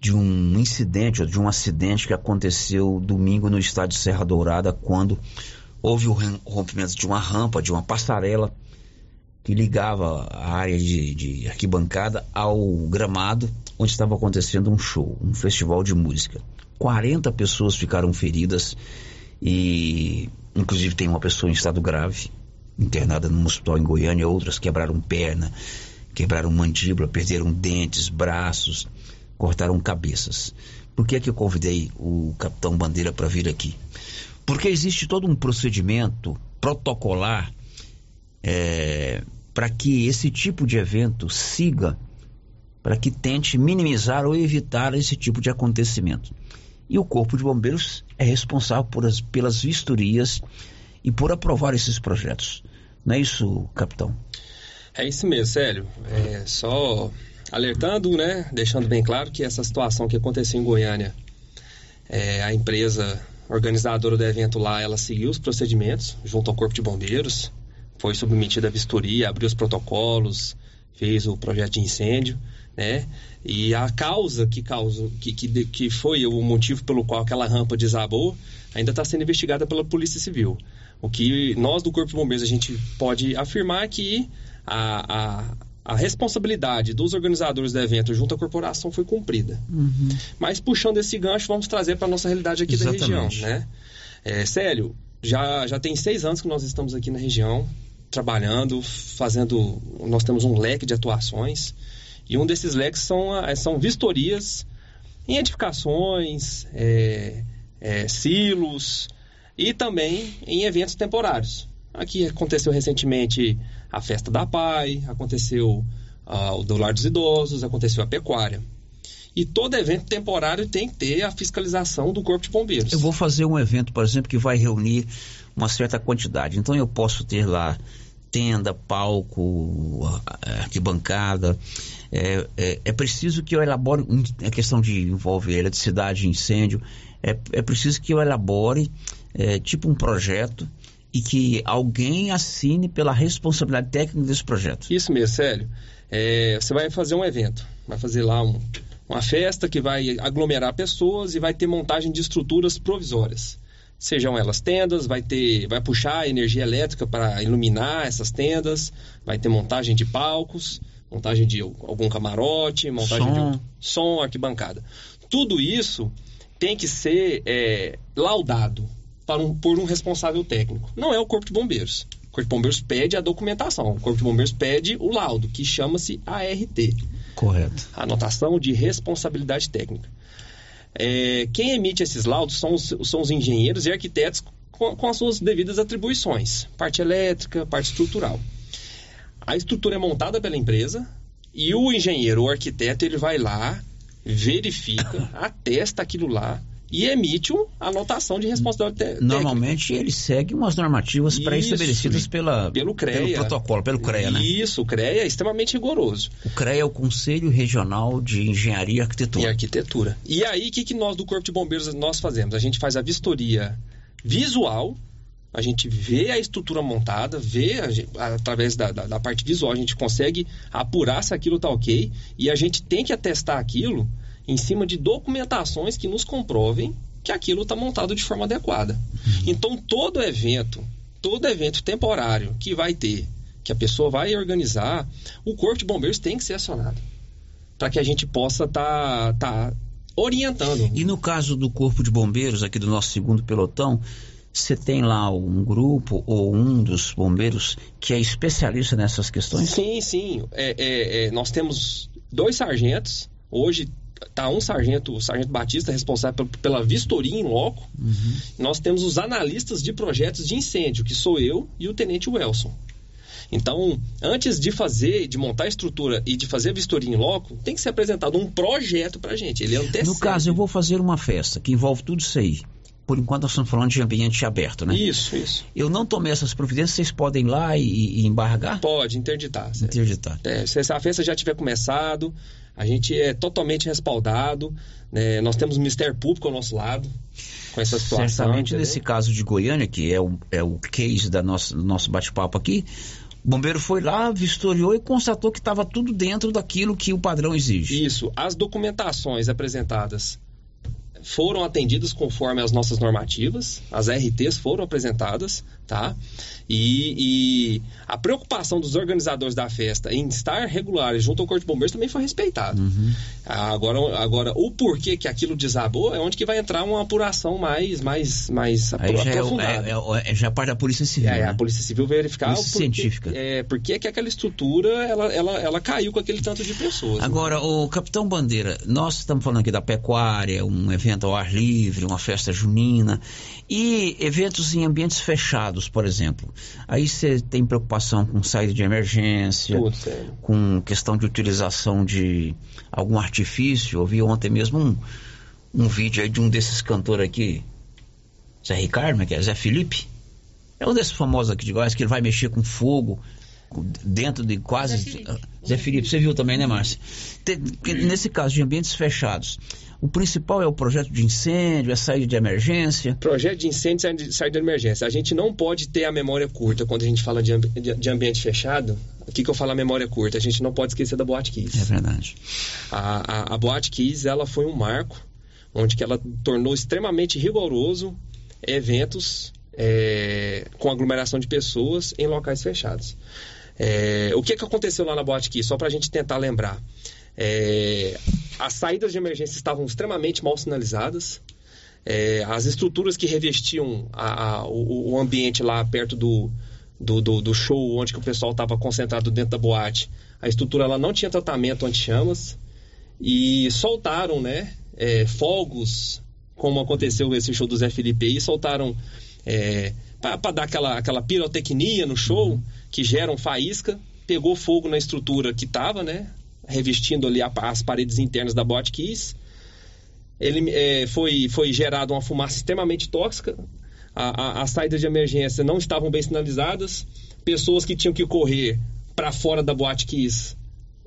Speaker 5: de um incidente ou de um acidente que aconteceu domingo no estádio Serra Dourada, quando houve o rompimento de uma rampa, de uma passarela que ligava a área de, de arquibancada ao gramado onde estava acontecendo um show, um festival de música. 40 pessoas ficaram feridas e inclusive tem uma pessoa em estado grave internada num hospital em Goiânia, outras quebraram perna, quebraram mandíbula, perderam dentes, braços, cortaram cabeças. Por que é que eu convidei o capitão Bandeira para vir aqui? Porque existe todo um procedimento protocolar é, para que esse tipo de evento siga, para que tente minimizar ou evitar esse tipo de acontecimento. E o Corpo de Bombeiros é responsável por as, pelas vistorias e por aprovar esses projetos. Não é isso, capitão?
Speaker 36: É isso mesmo, Célio. É só alertando, né, deixando bem claro que essa situação que aconteceu em Goiânia, é, a empresa organizadora do evento lá, ela seguiu os procedimentos junto ao Corpo de Bombeiros, foi submetida à vistoria, abriu os protocolos, fez o projeto de incêndio, né? E a causa que causou, que, que, que foi o motivo pelo qual aquela rampa desabou, ainda está sendo investigada pela Polícia Civil. O que nós do Corpo de Bombeiros a gente pode afirmar é que a, a, a responsabilidade dos organizadores do evento junto à corporação foi cumprida.
Speaker 5: Uhum.
Speaker 36: Mas puxando esse gancho, vamos trazer para a nossa realidade aqui
Speaker 5: Exatamente.
Speaker 36: da região, né? É, sério, já, já tem seis anos que nós estamos aqui na região, trabalhando, fazendo. Nós temos um leque de atuações E um desses leques são, são vistorias em edificações, é, é, silos e também em eventos temporários. Aqui aconteceu recentemente a festa da PAI, aconteceu ah, o do Lar dos Idosos, aconteceu a pecuária. E todo evento temporário tem que ter a fiscalização do Corpo de Bombeiros.
Speaker 5: Eu vou fazer um evento, por exemplo, que vai reunir uma certa quantidade. Então eu posso ter lá tenda, palco, arquibancada. É, é, é preciso que eu elabore, a questão de envolver eletricidade, incêndio, é, é preciso que eu elabore é, tipo um projeto e que alguém assine pela responsabilidade técnica desse projeto.
Speaker 36: Isso mesmo, Célio. É, você vai fazer um evento, vai fazer lá um, uma festa que vai aglomerar pessoas e vai ter montagem de estruturas provisórias. Sejam elas tendas, vai ter, vai puxar energia elétrica para iluminar essas tendas, vai ter montagem de palcos, montagem de algum camarote, montagem som. de som, arquibancada. Tudo isso tem que ser é, laudado um, por um responsável técnico. Não é o Corpo de Bombeiros. O Corpo de Bombeiros pede a documentação. O Corpo de Bombeiros pede o laudo, que chama-se ART.
Speaker 5: Correto.
Speaker 36: Anotação de responsabilidade técnica. É, quem emite esses laudos são os, são os engenheiros e arquitetos com, com, as suas devidas atribuições, parte elétrica, parte estrutural. A estrutura é montada pela empresa e o engenheiro ou arquiteto ele vai lá, verifica, atesta aquilo lá e emite uma anotação de responsabilidade
Speaker 5: Normalmente ele segue umas normativas pré-estabelecidas pela
Speaker 36: pelo CREA,
Speaker 5: pelo protocolo, pelo CREA, né?
Speaker 36: Isso, o CREA é extremamente rigoroso.
Speaker 5: O CREA é o Conselho Regional de Engenharia e Arquitetura.
Speaker 36: E Arquitetura. E aí, o que, que nós do Corpo de Bombeiros nós fazemos? A gente faz a vistoria visual, a gente vê a estrutura montada, vê a, através da, da, da parte visual, a gente consegue apurar se aquilo está ok, e a gente tem que atestar aquilo em cima de documentações que nos comprovem que aquilo está montado de forma adequada. Uhum. Então, todo evento, todo evento temporário que vai ter, que a pessoa vai organizar, o Corpo de Bombeiros tem que ser acionado. Para que a gente possa estar tá, tá orientando.
Speaker 5: E no caso do Corpo de Bombeiros, aqui do nosso segundo pelotão, você tem lá um grupo ou um dos bombeiros que é especialista nessas questões?
Speaker 36: Sim, sim. É, é, é, nós temos dois sargentos. Hoje tá um sargento, o sargento Batista, responsável pela vistoria em loco. Uhum. Nós temos os analistas de projetos de incêndio, que sou eu e o tenente Welson. Então, antes de fazer, de montar a estrutura e de fazer a vistoria em loco, tem que ser apresentado um projeto para gente. Ele antecede.
Speaker 5: No caso, eu vou fazer uma festa que envolve tudo isso aí. Por enquanto, nós estamos falando de ambiente aberto, né?
Speaker 36: Isso, isso.
Speaker 5: Eu não tomei essas providências, vocês podem ir lá e, e embargar?
Speaker 36: Pode, interditar.
Speaker 5: Interditar.
Speaker 36: É, se a festa já tiver começado, a gente é totalmente respaldado. Né? Nós temos o Ministério Público ao nosso lado com essa situação.
Speaker 5: Certamente entendeu? nesse caso de Goiânia, que é o, é o case da nossa, do nosso bate-papo aqui, o bombeiro foi lá, vistoriou e constatou que estava tudo dentro daquilo que o padrão exige.
Speaker 36: Isso. As documentações apresentadas foram atendidas conforme as nossas normativas, as RTs foram apresentadas, tá? E, e, a preocupação dos organizadores da festa em estar regulares junto ao Corpo de Bombeiros também foi respeitada. Uhum. Agora, agora, o porquê que aquilo desabou é onde que vai entrar uma apuração mais, mais, mais
Speaker 5: Aí já aprofundada. É, é, é, já parte da Polícia Civil. É,
Speaker 36: né? a Polícia Civil verificar
Speaker 5: Polícia
Speaker 36: porquê,
Speaker 5: científica.
Speaker 36: É, por que aquela estrutura ela, ela, ela caiu com aquele tanto de pessoas.
Speaker 5: Agora, né? o Capitão Bandeira, nós estamos falando aqui da pecuária, um evento ao ar livre, uma festa junina e eventos em ambientes fechados, por exemplo. Aí você tem preocupação com saída de emergência,
Speaker 36: Tudo,
Speaker 5: com questão de utilização de algum artifício. Eu vi ontem mesmo um, um vídeo aí de um desses cantores aqui, Zé Ricardo, é que é? Zé Felipe. É um desses famosos aqui de Goiás que ele vai mexer com fogo dentro de quase. Zé Felipe, Zé Felipe você viu também, né, Márcia? Nesse caso de ambientes fechados, o principal é o projeto de incêndio, é saída de emergência?
Speaker 36: Projeto de incêndio e saída de emergência. A gente não pode ter a memória curta quando a gente fala de, de ambiente fechado. O que, que eu falo a memória curta? A gente não pode esquecer da Boate Kiss.
Speaker 5: É verdade.
Speaker 36: A, a, a Boate Kiss, ela foi um marco, onde que ela tornou extremamente rigoroso eventos é, com aglomeração de pessoas em locais fechados. É, o que, que aconteceu lá na Boate Kiss? Só para a gente tentar lembrar. É, as saídas de emergência estavam extremamente mal sinalizadas. É, as estruturas que revestiam a, a, o, o, ambiente lá perto do, do, do, do show onde o pessoal estava concentrado dentro da boate. A estrutura ela não tinha tratamento anti-chamas e soltaram, né, é, fogos, como aconteceu esse show do Zé Felipe aí, soltaram é, para dar aquela, aquela pirotecnia no show, que gera um faísca, pegou fogo na estrutura que estava, né, revestindo ali as paredes internas da Boate Kiss. Ele é, foi, foi gerada uma fumaça extremamente tóxica. A, a, as saídas de emergência não estavam bem sinalizadas. Pessoas que tinham que correr para fora da Boate Kiss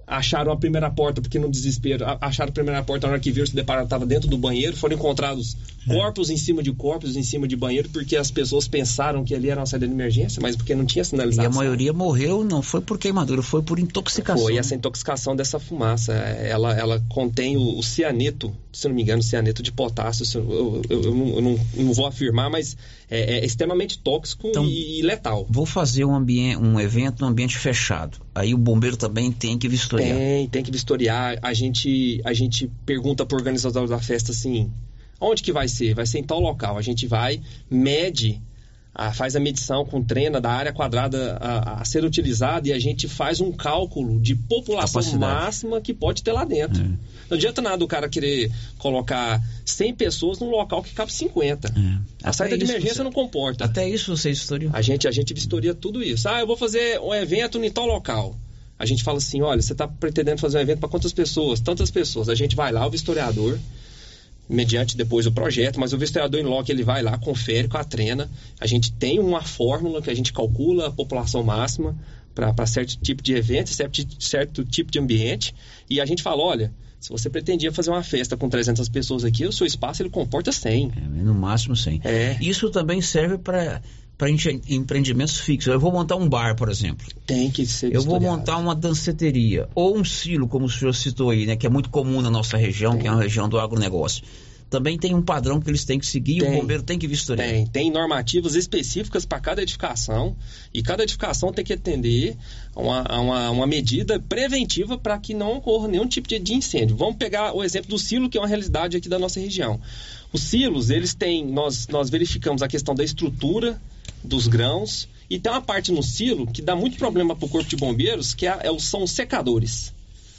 Speaker 36: acharam a primeira porta, porque no desespero, acharam a primeira porta na hora que viram, se depararam, estava dentro do banheiro, foram encontrados é. corpos em cima de corpos em cima de banheiro, porque as pessoas pensaram que ali era uma saída de emergência, mas porque não tinha sinalização.
Speaker 5: E a maioria morreu não foi por queimadura, foi por intoxicação.
Speaker 36: Foi essa intoxicação dessa fumaça. Ela, ela contém o, o cianeto, se não me engano, cianeto de potássio, eu, eu, eu, não, eu não, não, vou afirmar, mas é, é extremamente tóxico então, e, e, letal.
Speaker 5: Vou fazer um, ambiente, um evento num ambiente fechado. Aí o bombeiro também tem que vistoriar.
Speaker 36: Tem, tem que vistoriar. A gente, a gente pergunta para o organizador da festa assim: onde que vai ser? Vai ser em tal local. A gente vai, mede a, faz a medição com trena da área quadrada a, a, ser utilizada e a gente faz um cálculo de população Capacidade. máxima que pode ter lá dentro. É. Não adianta nada o cara querer colocar 100 pessoas num local que cabe 50. É. A saída de emergência você... não comporta.
Speaker 5: Até isso você historiou?
Speaker 36: A gente, a gente vistoria tudo isso. Ah, eu vou fazer um evento em tal local. A gente fala assim, olha, você está pretendendo fazer um evento para quantas pessoas? Tantas pessoas. A gente vai lá, o vistoriador mediante depois o projeto, mas o vistoriador em loco ele vai lá, confere com a trena. A gente tem uma fórmula que a gente calcula a população máxima para certo tipo de evento, certo, certo tipo de ambiente, e a gente fala, olha, se você pretendia fazer uma festa com 300 pessoas aqui, o seu espaço ele comporta 100.
Speaker 5: É, no máximo 100.
Speaker 36: É.
Speaker 5: Isso também serve para para empreendimentos fixos. Eu vou montar um bar, por exemplo.
Speaker 36: Tem que ser.
Speaker 5: Eu vou montar uma danceteria ou um silo, como o senhor citou aí, né, que é muito comum na nossa região, tem. que é uma região do agronegócio. Também tem um padrão que eles têm que seguir tem, e o bombeiro tem que vistoriar.
Speaker 36: Tem, tem normativas específicas para cada edificação e cada edificação tem que atender a uma, a uma, uma medida preventiva para que não ocorra nenhum tipo de, de incêndio. Vamos pegar o exemplo do silo, que é uma realidade aqui da nossa região. Os silos, eles têm, nós, nós verificamos a questão da estrutura, dos grãos. E tem uma parte no silo que dá muito problema para o corpo de bombeiros, que é, é, são os secadores.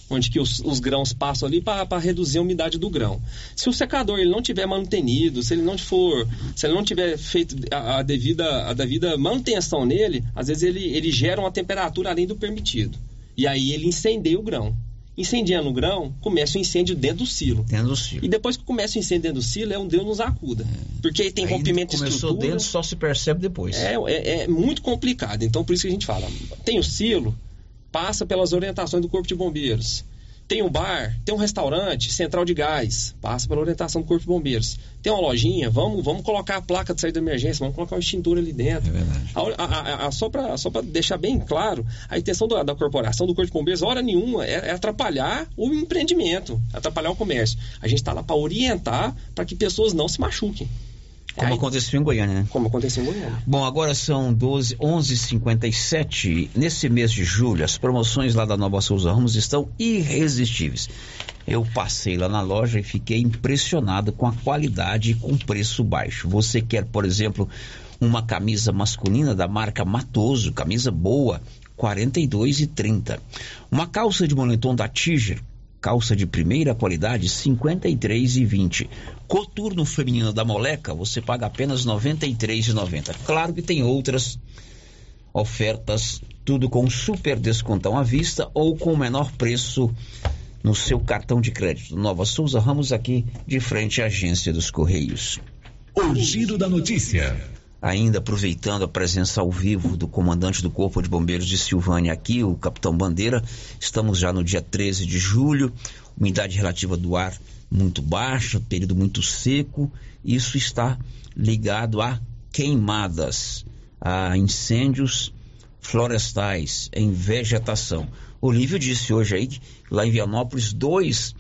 Speaker 36: Onde que os, os grãos passam ali para reduzir a umidade do grão. Se o secador ele não tiver mantenido, se ele não for, se ele não tiver feito a, a devida, a devida manutenção nele, às vezes ele, ele gera uma temperatura além do permitido. E aí ele incendeia o grão incendiando o grão, começa o incêndio dentro do silo.
Speaker 5: Dentro do silo.
Speaker 36: E depois que começa o incêndio dentro do silo, é um Deus nos acuda. É. Porque aí tem aí rompimento
Speaker 5: de
Speaker 36: estrutura.
Speaker 5: Começou dentro, só se percebe depois.
Speaker 36: É, é, é, muito complicado. Então, por isso que a gente fala. Tem o silo, passa pelas orientações do Corpo de Bombeiros. Tem um bar, tem um restaurante, central de gás, passa pela orientação do Corpo de Bombeiros. Tem uma lojinha, vamos, vamos colocar a placa de saída de emergência, vamos colocar um extintor ali dentro. É verdade. A, a, a, só para deixar bem claro, a intenção da, da corporação, do Corpo de Bombeiros, hora nenhuma, é, é atrapalhar o empreendimento, atrapalhar o comércio. A gente está lá para orientar para que pessoas não se machuquem.
Speaker 5: Como aconteceu em Goiânia, né?
Speaker 36: Como aconteceu em Goiânia.
Speaker 5: Bom, agora são 12, 11h57. Nesse mês de julho, as promoções lá da Nova Souza Ramos estão irresistíveis. Eu passei lá na loja e fiquei impressionado com a qualidade e com preço baixo. Você quer, por exemplo, uma camisa masculina da marca Matoso, camisa boa, R$ 42,30. Uma calça de moletom da Tiger, calça de primeira qualidade, R$ 53,20. Coturno feminino da Moleca, você paga apenas R$ 93,90. Claro que tem outras ofertas, tudo com super descontão à vista ou com menor preço no seu cartão de crédito. Nova Souza Ramos aqui de frente à agência dos Correios.
Speaker 33: O giro da notícia.
Speaker 5: Ainda aproveitando a presença ao vivo do comandante do Corpo de Bombeiros de Silvânia aqui, o Capitão Bandeira, estamos já no dia 13 de julho, umidade relativa do ar muito baixa, período muito seco, isso está ligado a queimadas, a incêndios florestais, em vegetação. O Lívio disse hoje aí, lá em Vianópolis, dois,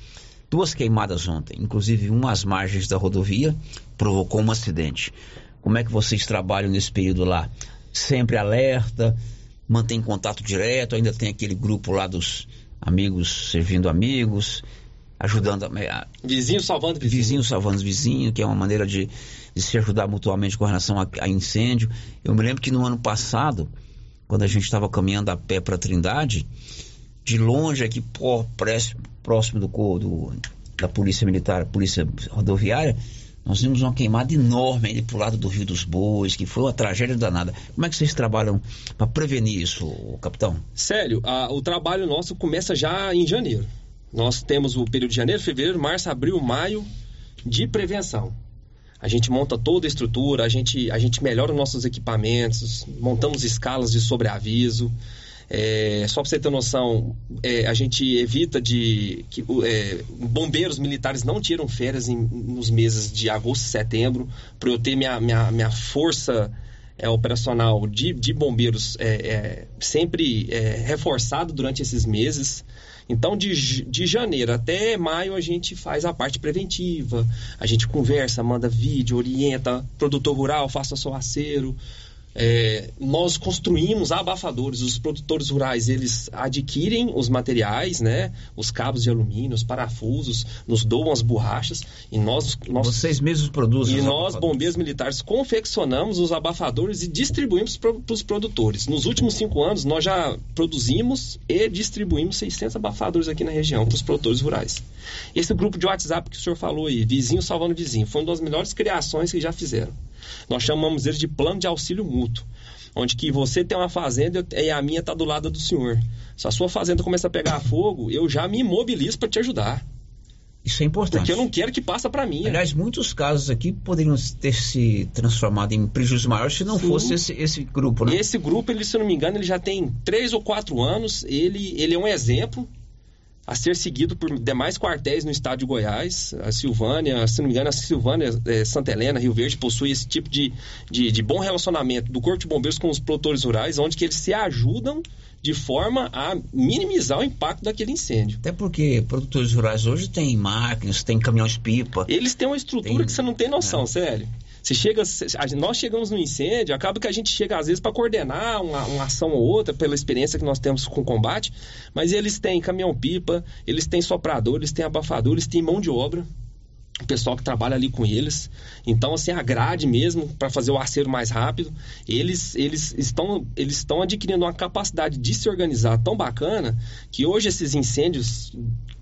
Speaker 5: duas queimadas ontem, inclusive uma às margens da rodovia, provocou um acidente. Como é que vocês trabalham nesse período lá? Sempre alerta, mantém contato direto, ainda tem aquele grupo lá dos amigos servindo amigos, ajudando. A,
Speaker 36: vizinho salvando
Speaker 5: vizinho. Vizinho salvando vizinho, que é uma maneira de, de se ajudar mutuamente com relação a, a, incêndio. Eu me lembro que no ano passado quando a gente estava caminhando a pé para Trindade, de longe aqui pô, próximo do, do da polícia militar, polícia rodoviária, nós vimos uma queimada enorme ali pro lado do Rio dos Bois, que foi uma tragédia danada. Como é que vocês trabalham para prevenir isso, capitão?
Speaker 36: Sério, a, o trabalho nosso começa já em janeiro. Nós temos o período de janeiro, fevereiro, março, abril, maio de prevenção. A gente monta toda a estrutura, a gente, a gente melhora os nossos equipamentos, montamos escalas de sobreaviso. É, só para você ter noção, é, a gente evita de que é, bombeiros militares não tiram férias em, nos meses de agosto e setembro. Para eu ter minha, minha, minha força é, operacional de, de bombeiros é, é, sempre é, reforçado durante esses meses. Então, de, de janeiro até maio, a gente faz a parte preventiva, a gente conversa, manda vídeo, orienta, produtor rural, faça seu acero, é, nós construímos abafadores, os produtores rurais eles adquirem os materiais, né, os cabos de alumínio, os parafusos, nos doam as borrachas e nós, nós
Speaker 5: vocês mesmos produzem
Speaker 36: e nós bombeiros militares confeccionamos os abafadores e distribuímos para os produtores. Nos últimos cinco anos nós já produzimos e distribuímos 600 abafadores aqui na região para os produtores rurais. Esse grupo de WhatsApp que o senhor falou aí, vizinho salvando vizinho, foi uma das melhores criações que já fizeram. Nós chamamos eles de plano de auxílio mútuo, onde que você tem uma fazenda e a minha está do lado do senhor. Se a sua fazenda começa a pegar fogo, eu já me imobilizo para te ajudar.
Speaker 5: Isso é importante.
Speaker 36: Porque eu não quero que passe para mim.
Speaker 5: Aliás, muitos casos aqui poderiam ter se transformado em prejuízo maior se não Sim. fosse esse, esse grupo, né?
Speaker 36: Esse grupo, ele, se eu não me engano, ele já tem três ou quatro anos. Ele, ele é um exemplo a ser seguido por demais quartéis no estado de Goiás. A Silvânia, se não me engano, a Silvânia, é, Santa Helena, Rio Verde, possui esse tipo de, de, de, bom relacionamento do Corpo de Bombeiros com os produtores rurais, onde que eles se ajudam de forma a minimizar o impacto daquele incêndio.
Speaker 5: Até porque produtores rurais hoje têm máquinas, têm caminhões-pipa.
Speaker 36: Eles têm uma estrutura tem... que você não tem noção, é. sério. Você chega, nós chegamos no incêndio, acaba que a gente chega às vezes para coordenar uma, uma, ação ou outra pela experiência que nós temos com combate, mas eles têm caminhão-pipa, eles têm soprador, eles têm abafador, eles têm mão de obra o pessoal que trabalha ali com eles. Então, assim, a grade mesmo, para fazer o acero mais rápido, eles, eles, estão, eles estão adquirindo uma capacidade de se organizar tão bacana que hoje esses incêndios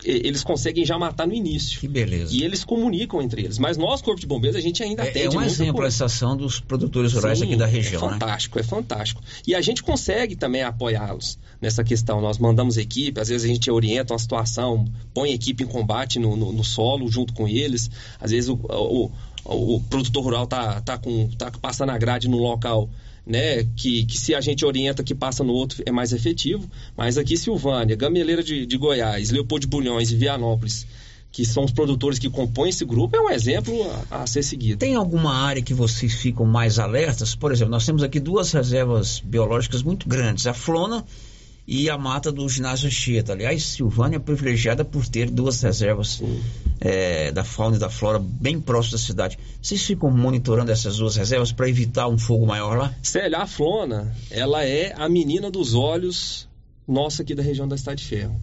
Speaker 36: eles conseguem já matar no início.
Speaker 5: Que beleza.
Speaker 36: E eles comunicam entre eles. Mas nós, Corpo de Bombeiros, a gente ainda
Speaker 5: tem. É, é um exemplo essa ação dos produtores rurais Sim, aqui da região.
Speaker 36: É fantástico, né? é fantástico. E a gente consegue também apoiá-los nessa questão. Nós mandamos equipe, às vezes a gente orienta uma situação, põe equipe em combate no, no, no solo junto com eles. Às vezes o, o, o, produtor rural tá, tá, com, tá passando a grade no local né, que, que se a gente orienta que passa no outro é mais efetivo, mas aqui Silvânia, Gameleira de, de Goiás, Leopoldo de Bulhões e Vianópolis, que são os produtores que compõem esse grupo, é um exemplo a, a, ser seguido.
Speaker 5: Tem alguma área que vocês ficam mais alertas? Por exemplo, nós temos aqui duas reservas biológicas muito grandes, a Flona e a mata do ginásio Anchieta. Aliás, Silvânia é privilegiada por ter duas reservas é, da fauna e da flora bem próximas da cidade. Vocês ficam monitorando essas duas reservas para evitar um fogo maior lá?
Speaker 36: Célia, a Flona, ela é a menina dos olhos nossa aqui da região da Cidade de Ferro.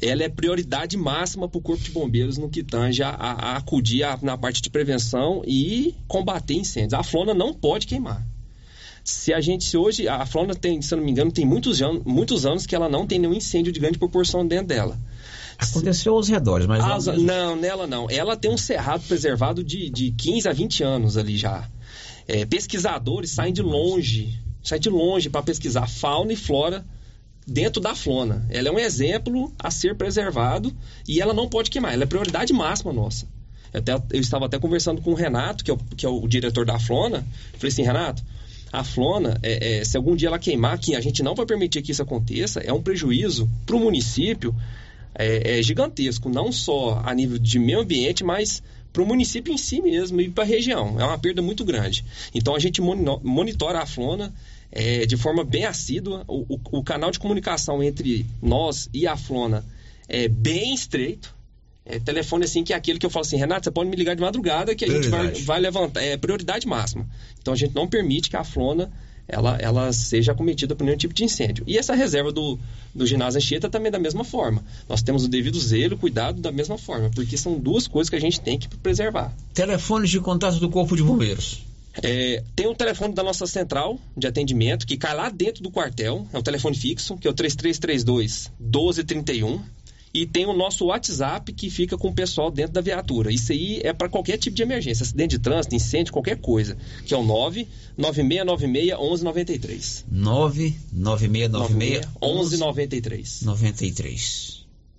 Speaker 36: Ela é prioridade máxima para o Corpo de Bombeiros no que tange a, a acudir a, na parte de prevenção e combater incêndios. A Flona não pode queimar se a gente se hoje a Flona tem, se eu não me engano, tem muitos anos, muitos anos que ela não tem nenhum incêndio de grande proporção dentro dela.
Speaker 5: Aconteceu aos redores, mas
Speaker 36: As, não, não, nela não. Ela tem um cerrado preservado de, de 15 a 20 anos ali já. É, pesquisadores saem de longe, saem de longe para pesquisar fauna e flora dentro da flona. Ela é um exemplo a ser preservado e ela não pode queimar. Ela é prioridade máxima nossa. Eu, até, eu estava até conversando com o Renato, que é o, que é o diretor da flona. Falei assim, Renato, a flona, é, é, se algum dia ela queimar, que a gente não vai permitir que isso aconteça, é um prejuízo para o município é, é, gigantesco, não só a nível de meio ambiente, mas para o município em si mesmo e para a região. É uma perda muito grande. Então a gente monitora a flona é, de forma bem assídua. O, o, o, canal de comunicação entre nós e a flona é bem estreito. É, telefone assim que é aquele que eu falo assim, Renato, você pode me ligar de madrugada que a gente vai, vai levantar. É prioridade máxima. Então a gente não permite que a flona ela, ela seja acometida por nenhum tipo de incêndio. E essa reserva do, do ginásio Anchieta também da mesma forma. Nós temos o devido zelo, cuidado da mesma forma, porque são duas coisas que a gente tem que preservar.
Speaker 5: Telefones de contato do Corpo de Bombeiros.
Speaker 36: É, tem o telefone da nossa central de atendimento que cai lá dentro do quartel, é o telefone fixo, que é o 3332 1231. E tem o nosso WhatsApp que fica com o pessoal dentro da viatura. Isso aí é para qualquer tipo de emergência, acidente de trânsito, incêndio, qualquer coisa. Que é o 99696 1193.
Speaker 5: 99696
Speaker 36: 1193.
Speaker 5: 93.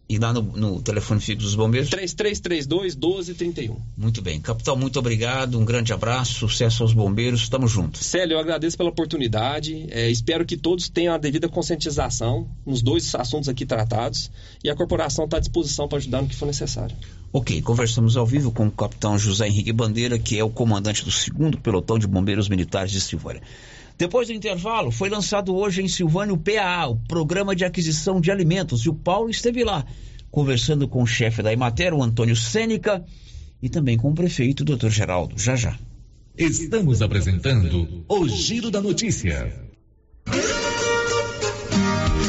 Speaker 5: E lá no, no telefone fixo dos bombeiros?
Speaker 36: 3332 1231.
Speaker 5: Muito bem. Capitão, muito obrigado. Um grande abraço. Sucesso aos bombeiros. Estamos juntos.
Speaker 36: Célio, eu agradeço pela oportunidade. É, espero que todos tenham a devida conscientização nos dois assuntos aqui tratados. E a corporação está à disposição para ajudar no que for necessário.
Speaker 5: Ok, conversamos ao vivo com o capitão José Henrique Bandeira, que é o comandante do segundo pelotão de bombeiros militares de Silvânia. Depois do intervalo, foi lançado hoje em Silvânia o PAA, o Programa de Aquisição de Alimentos, e o Paulo esteve lá, conversando com o chefe da Imater, o Antônio Sênica, e também com o prefeito, o Dr. Geraldo. Já já.
Speaker 37: Estamos apresentando o Giro da Notícia.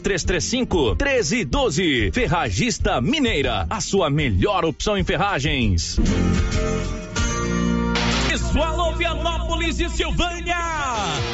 Speaker 38: 3335 1312. Ferragista Mineira, a sua melhor opção em ferragens.
Speaker 33: Alô, Vianópolis e Silvânia.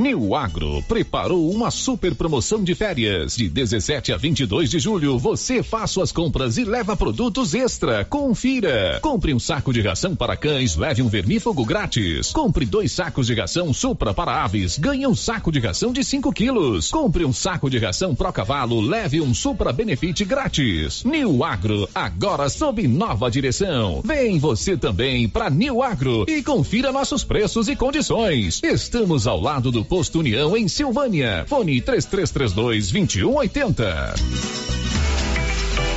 Speaker 6: New Agro preparou uma super promoção de férias. De 17 a 22 de julho, você faz suas compras e leva produtos extra. Confira. Compre um saco de ração para cães, leve um vermífugo grátis. Compre dois sacos de ração Supra para aves, ganhe um saco de ração de 5 quilos. Compre um saco de ração Pro Cavalo, leve um Supra Benefit grátis. New Agro, agora sob nova direção. Vem você também para New Agro e confira nossos preços e condições. Estamos ao lado do Posto União em Silvânia. Fone 3332 2180.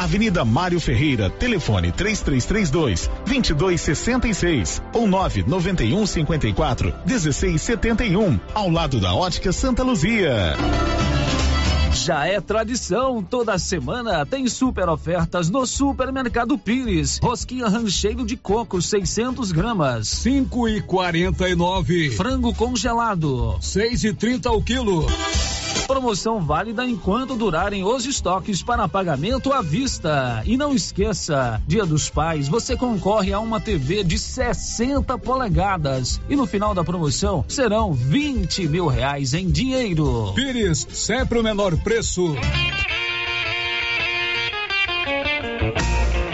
Speaker 2: Avenida Mário Ferreira, telefone 3332 2266 ou 991 54 1671, ao lado da Ótica Santa Luzia.
Speaker 13: Já é tradição, toda semana tem super ofertas no Supermercado Pires. Rosquinha rancheiro de coco, 600 gramas.
Speaker 39: 5 e 49.
Speaker 13: Frango congelado.
Speaker 39: 6 e 30 o quilo.
Speaker 13: Promoção válida enquanto durarem os estoques para pagamento à vista. E não esqueça, Dia dos Pais, você concorre a uma TV de 60 polegadas. E no final da promoção serão 20 mil reais em dinheiro.
Speaker 8: Pires, sempre o menor preço.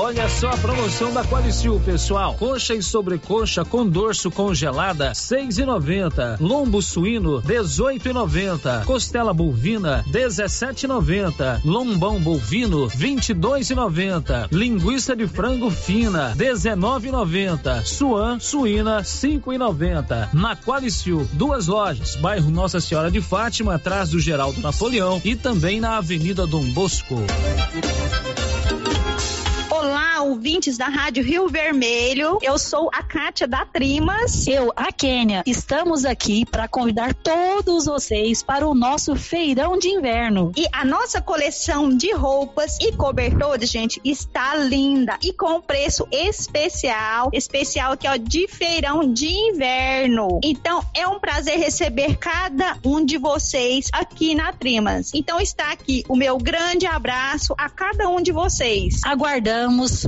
Speaker 13: Olha só a promoção da Qualicil, pessoal. Coxa e sobrecoxa com dorso congelada, seis e noventa. Lombo suíno, dezoito e noventa. Costela bovina, dezessete e noventa. Lombão bovino, vinte e dois e noventa. Linguiça de frango fina, dezenove e noventa. Suan suína, cinco e noventa. Na Qualicil, duas lojas, bairro Nossa Senhora de Fátima, atrás do Geraldo Napoleão e também na Avenida Dom Bosco.
Speaker 40: Olá, ouvintes da Rádio Rio Vermelho. Eu sou a Kátia da Trimas.
Speaker 41: Eu, a Kênia. Estamos aqui para convidar todos vocês para o nosso feirão de inverno.
Speaker 40: E a nossa coleção de roupas e cobertores, gente, está linda e com preço especial, especial que é o de feirão de inverno. Então, é um prazer receber cada um de vocês aqui na Trimas. Então, está aqui o meu grande abraço a cada um de vocês.
Speaker 41: Aguardamos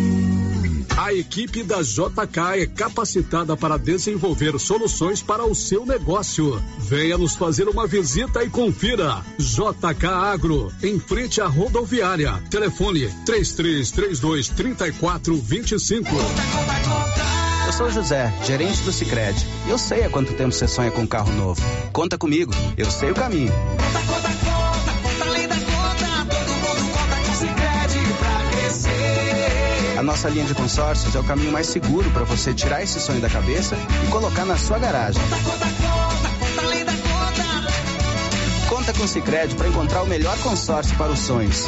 Speaker 8: A equipe da JK é capacitada para desenvolver soluções para o seu negócio. Venha nos fazer uma visita e confira. JK Agro, em frente à rodoviária. Telefone 3332 3425.
Speaker 39: Eu sou o José, gerente do Sicredi. Eu sei há quanto tempo você sonha com um carro novo. Conta comigo, eu sei o caminho. A nossa linha de consórcios é o caminho mais seguro para você tirar esse sonho da cabeça e colocar na sua garagem. Conta com o Sicredi para encontrar o melhor consórcio para os sonhos.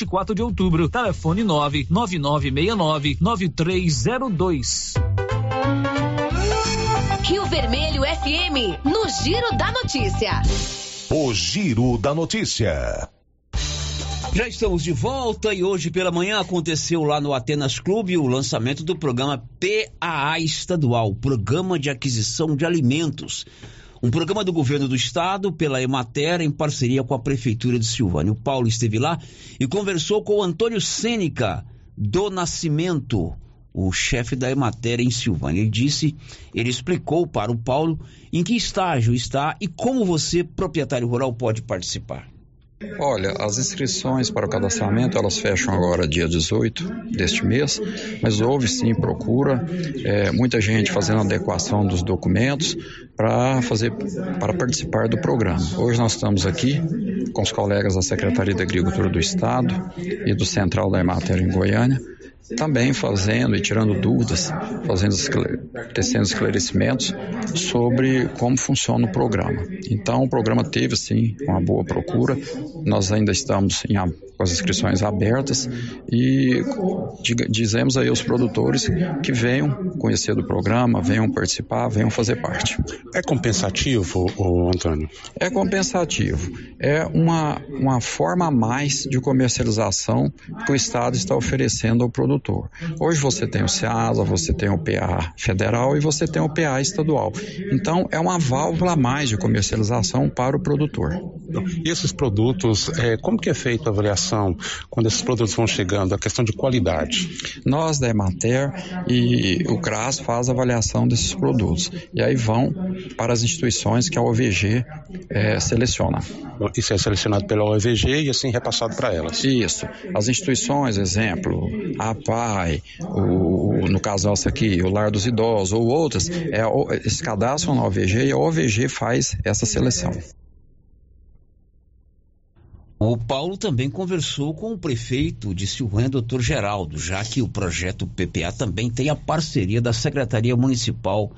Speaker 13: 24 de outubro. Telefone 99969 9302.
Speaker 35: Rio Vermelho FM, no Giro da Notícia.
Speaker 37: O Giro da Notícia.
Speaker 5: Já estamos de volta e hoje pela manhã aconteceu lá no Atenas Clube o lançamento do programa PAA Estadual, Programa de Aquisição de Alimentos. Um programa do governo do estado pela Emater em parceria com a prefeitura de Silvânia. O Paulo esteve lá e conversou com o Antônio Sênica do Nascimento, o chefe da Emater em Silvânia. Ele disse, ele explicou para o Paulo em que estágio está e como você, proprietário rural, pode participar.
Speaker 42: Olha, as inscrições para o cadastramento elas fecham agora dia 18 deste mês, mas houve sim procura, é, muita gente fazendo adequação dos documentos para fazer para participar do programa. Hoje nós estamos aqui com os colegas da Secretaria da Agricultura do Estado e do Central da Emater em Goiânia também fazendo e tirando dúvidas, fazendo tecendo esclarecimentos sobre como funciona o programa. Então, o programa teve, sim, uma boa procura. Nós ainda estamos em, com as inscrições abertas e dizemos aí aos produtores que venham conhecer do programa, venham participar, venham fazer parte.
Speaker 43: É compensativo, o Antônio?
Speaker 42: É compensativo. É uma, uma forma a mais de comercialização que o Estado está oferecendo ao produtor. Hoje você tem o SEASA, você tem o PA federal e você tem o PA estadual. Então, é uma válvula a mais de comercialização para o produtor.
Speaker 43: E esses produtos, é, como que é feita a avaliação quando esses produtos vão chegando, a questão de qualidade?
Speaker 42: Nós da Emater e o CRAS faz a avaliação desses produtos. E aí vão para as instituições que a OVG é, seleciona.
Speaker 43: Isso é selecionado pela OVG e assim repassado para elas?
Speaker 42: Isso. As instituições, exemplo, a Pai, o, no caso nosso aqui, o Lar dos Idosos ou outras, é, eles cadastram na OVG e a OVG faz essa seleção.
Speaker 5: O Paulo também conversou com o prefeito de Silvânia, doutor Geraldo, já que o projeto PPA também tem a parceria da Secretaria Municipal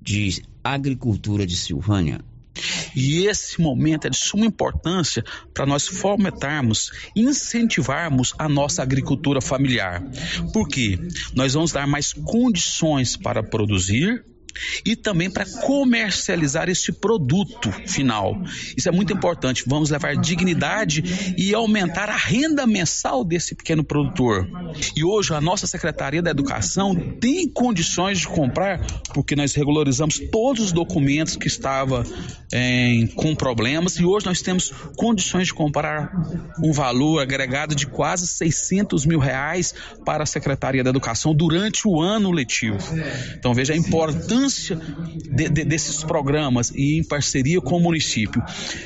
Speaker 5: de Agricultura de Silvânia.
Speaker 44: E esse momento é de suma importância para nós fomentarmos, incentivarmos a nossa agricultura familiar. Porque nós vamos dar mais condições para produzir e também para comercializar esse produto final. Isso é muito importante. Vamos levar dignidade e aumentar a renda mensal desse pequeno produtor. E hoje a nossa Secretaria da Educação tem condições de comprar, porque nós regularizamos todos os documentos que estavam é, com problemas e hoje nós temos condições de comprar um valor agregado de quase 600 mil reais para a Secretaria da Educação durante o ano letivo. Então veja a importância importância de, de, desses programas e em parceria com o município.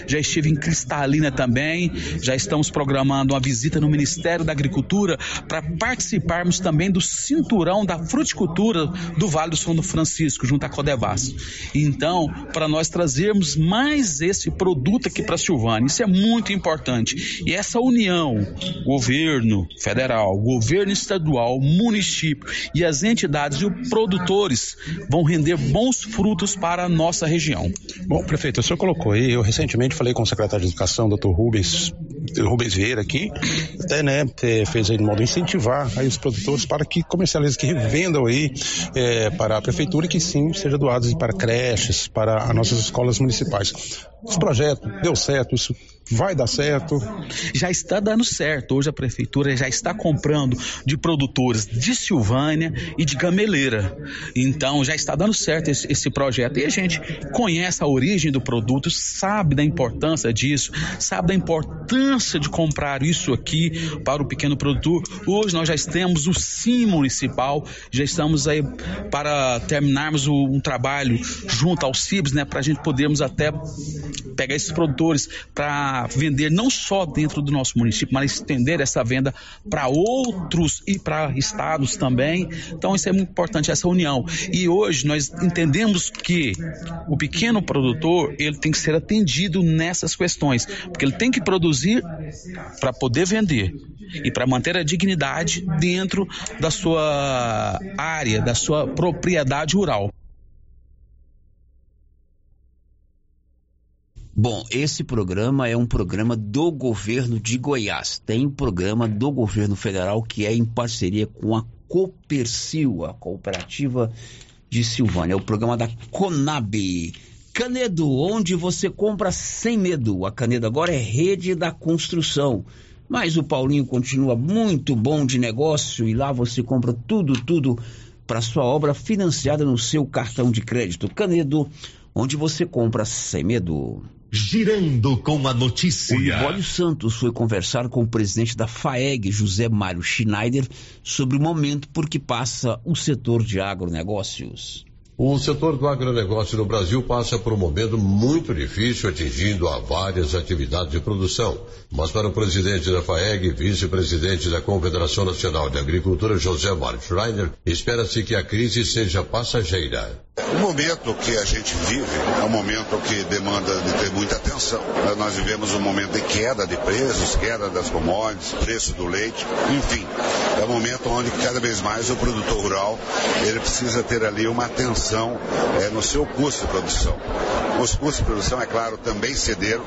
Speaker 44: Já estive em Cristalina também, já estamos programando uma visita no Ministério da Agricultura para participarmos também do cinturão da fruticultura do Vale do São Francisco, junto à Codevas. Então, para nós trazermos mais esse produto aqui para Silvânia, isso é muito importante. E essa união, governo federal, governo estadual, município e as entidades e os produtores vão render render bons frutos para a nossa região.
Speaker 43: Bom, prefeito, o senhor colocou aí, eu recentemente falei com o secretário de Educação, doutor Rubens, Rubens Vieira aqui, até né, fez aí de modo incentivar aí os produtores para que comercializem, que vendam aí é, para a prefeitura e que sim seja doados para creches, para as nossas escolas municipais. Esse projeto deu certo, isso vai dar certo?
Speaker 44: Já está dando certo. Hoje a prefeitura já está comprando de produtores de Silvânia e de Gameleira. Então já está dando certo esse, esse, projeto. E a gente conhece a origem do produto, sabe da importância disso, sabe da importância de comprar isso aqui para o pequeno produtor. Hoje nós já temos o Sim Municipal, já estamos aí para terminarmos o, um trabalho junto ao CIBS, né, para a gente podermos até pegar esses produtores para vender não só dentro do nosso município, mas estender essa venda para outros e para estados também. Então isso é muito importante essa união. E hoje nós entendemos que o pequeno produtor ele tem que ser atendido nessas questões, porque ele tem que produzir para poder vender e para manter a dignidade dentro da sua área, da sua propriedade rural.
Speaker 5: Bom, esse programa é um programa do governo de Goiás. Tem um programa do governo federal que é em parceria com a Copercil, a cooperativa de Silvânia. É o programa da Conab. Canedo, onde você compra sem medo. A Canedo agora é rede da construção. Mas o Paulinho continua muito bom de negócio e lá você compra tudo, tudo para sua obra financiada no seu cartão de crédito. Canedo, onde você compra sem medo.
Speaker 3: Girando com a notícia.
Speaker 5: O Libório Santos foi conversar com o presidente da FAEG, José Mário Schneider, sobre o momento por que passa o setor de agronegócios.
Speaker 25: O setor do agronegócio no Brasil passa por um momento muito difícil, atingindo a várias atividades de produção. Mas para o presidente da FAEG vice-presidente da Confederação Nacional de Agricultura, José Mário Schreiner, espera-se que a crise seja passageira.
Speaker 45: O momento que a gente vive é um momento que demanda de ter muita atenção. Nós vivemos um momento de queda de preços, queda das commodities, preço do leite, enfim. É um momento onde cada vez mais o produtor rural ele precisa ter ali uma atenção é, no seu custo de produção. Os custos de produção, é claro, também cederam,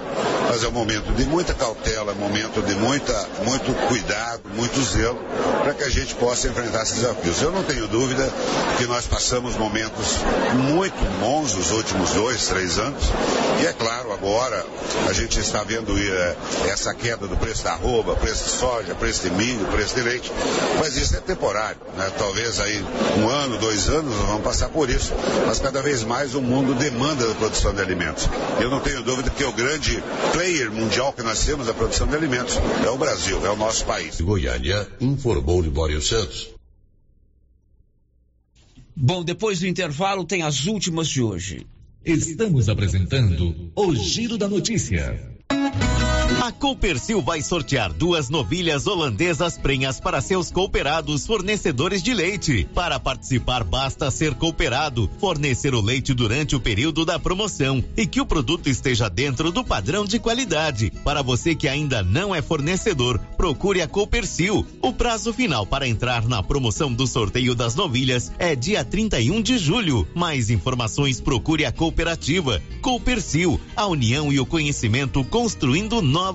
Speaker 45: mas é um momento de muita cautela, é um momento de muita, muito cuidado, muito zelo, para que a gente possa enfrentar esses desafios. Eu não tenho dúvida que nós passamos momentos muito bons os últimos dois, três anos. E é claro, agora a gente está vendo é, essa queda do preço da arroba, preço de soja, preço de milho, preço de leite. Mas isso é temporário. Né? Talvez aí um ano, dois anos nós vamos passar por isso. Mas cada vez mais o mundo demanda da produção de alimentos. Eu não tenho dúvida que o grande player mundial que nós temos da produção de alimentos é o Brasil, é o nosso país.
Speaker 25: Goiânia informou Libório Santos.
Speaker 5: Bom, depois do intervalo tem as últimas de hoje.
Speaker 3: Estamos apresentando o Giro da Notícia.
Speaker 10: A Coopercil vai sortear duas novilhas holandesas prenhas para seus cooperados fornecedores de leite. Para participar, basta ser cooperado, fornecer o leite durante o período da promoção e que o produto esteja dentro do padrão de qualidade. Para você que ainda não é fornecedor, procure a Coopercil. O prazo final para entrar na promoção do sorteio das novilhas é dia 31 de julho. Mais informações procure a cooperativa. Coopercil, a união e o conhecimento construindo novos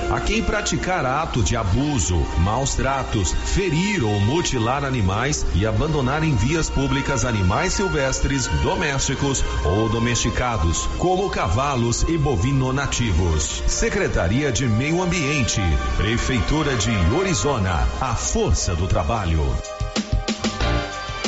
Speaker 46: a quem praticar ato de abuso, maus tratos, ferir ou mutilar animais e abandonar em vias públicas animais silvestres, domésticos ou domesticados, como cavalos e bovino nativos. Secretaria de Meio Ambiente, Prefeitura de Orizona, a força do trabalho.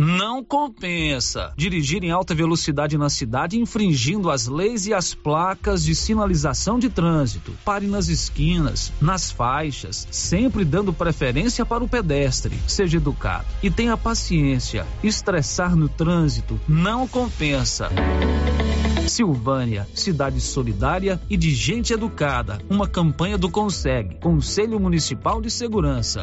Speaker 13: Não compensa dirigir em alta velocidade na cidade infringindo as leis e as placas de sinalização de trânsito. Pare nas esquinas, nas faixas, sempre dando preferência para o pedestre. Seja educado e tenha paciência. Estressar no trânsito não compensa. Silvânia, cidade solidária e de gente educada. Uma campanha do Consegue, Conselho Municipal de Segurança.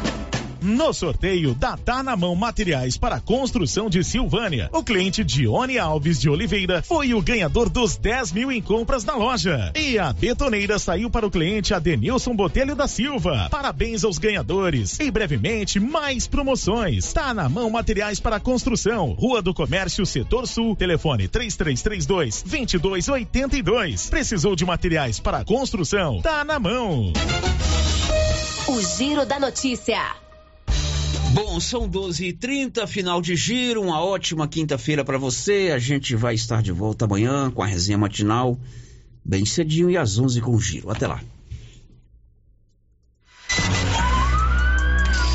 Speaker 2: No sorteio da Tá na Mão Materiais para Construção de Silvânia, o cliente Dione Alves de Oliveira foi o ganhador dos 10 mil em compras na loja. E a betoneira saiu para o cliente Adenilson Botelho da Silva. Parabéns aos ganhadores. E brevemente, mais promoções. Tá na Mão Materiais para Construção, Rua do Comércio, Setor Sul, telefone 3332 2282. Precisou de materiais para construção? Tá na mão.
Speaker 4: O Giro da Notícia.
Speaker 5: Bom, são 12h30, final de giro. Uma ótima quinta-feira para você. A gente vai estar de volta amanhã com a resenha matinal, bem cedinho e às 11 com o giro. Até lá.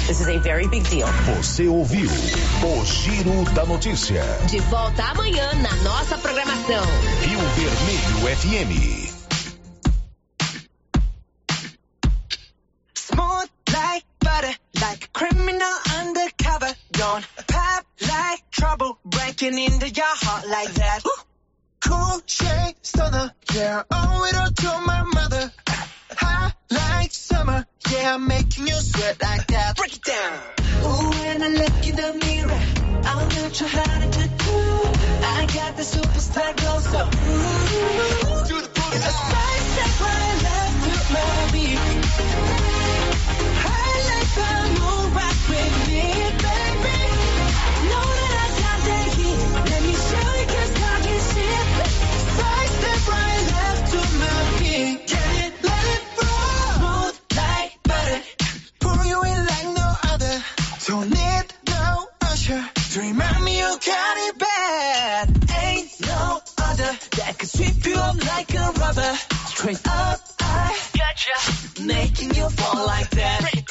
Speaker 4: This is a very big deal.
Speaker 3: Você ouviu o Giro da Notícia.
Speaker 4: De volta amanhã na nossa programação.
Speaker 3: Rio Vermelho FM.
Speaker 47: Smooth like butter, like a criminal. Don't pop like trouble, breaking into your heart like that. Cool shade stunner, yeah, I owe it all to my mother. High like summer, yeah, I'm making you sweat like that. Break it down. Ooh, when I look in the mirror, I'm not sure how to do. I got the superstar glow, so ooh, do the booty. A side step right left to my beat. Don't need no usher to remind me you got it bad. Ain't no other that could sweep you up like a rubber. Straight up, I got gotcha. Making you fall like that.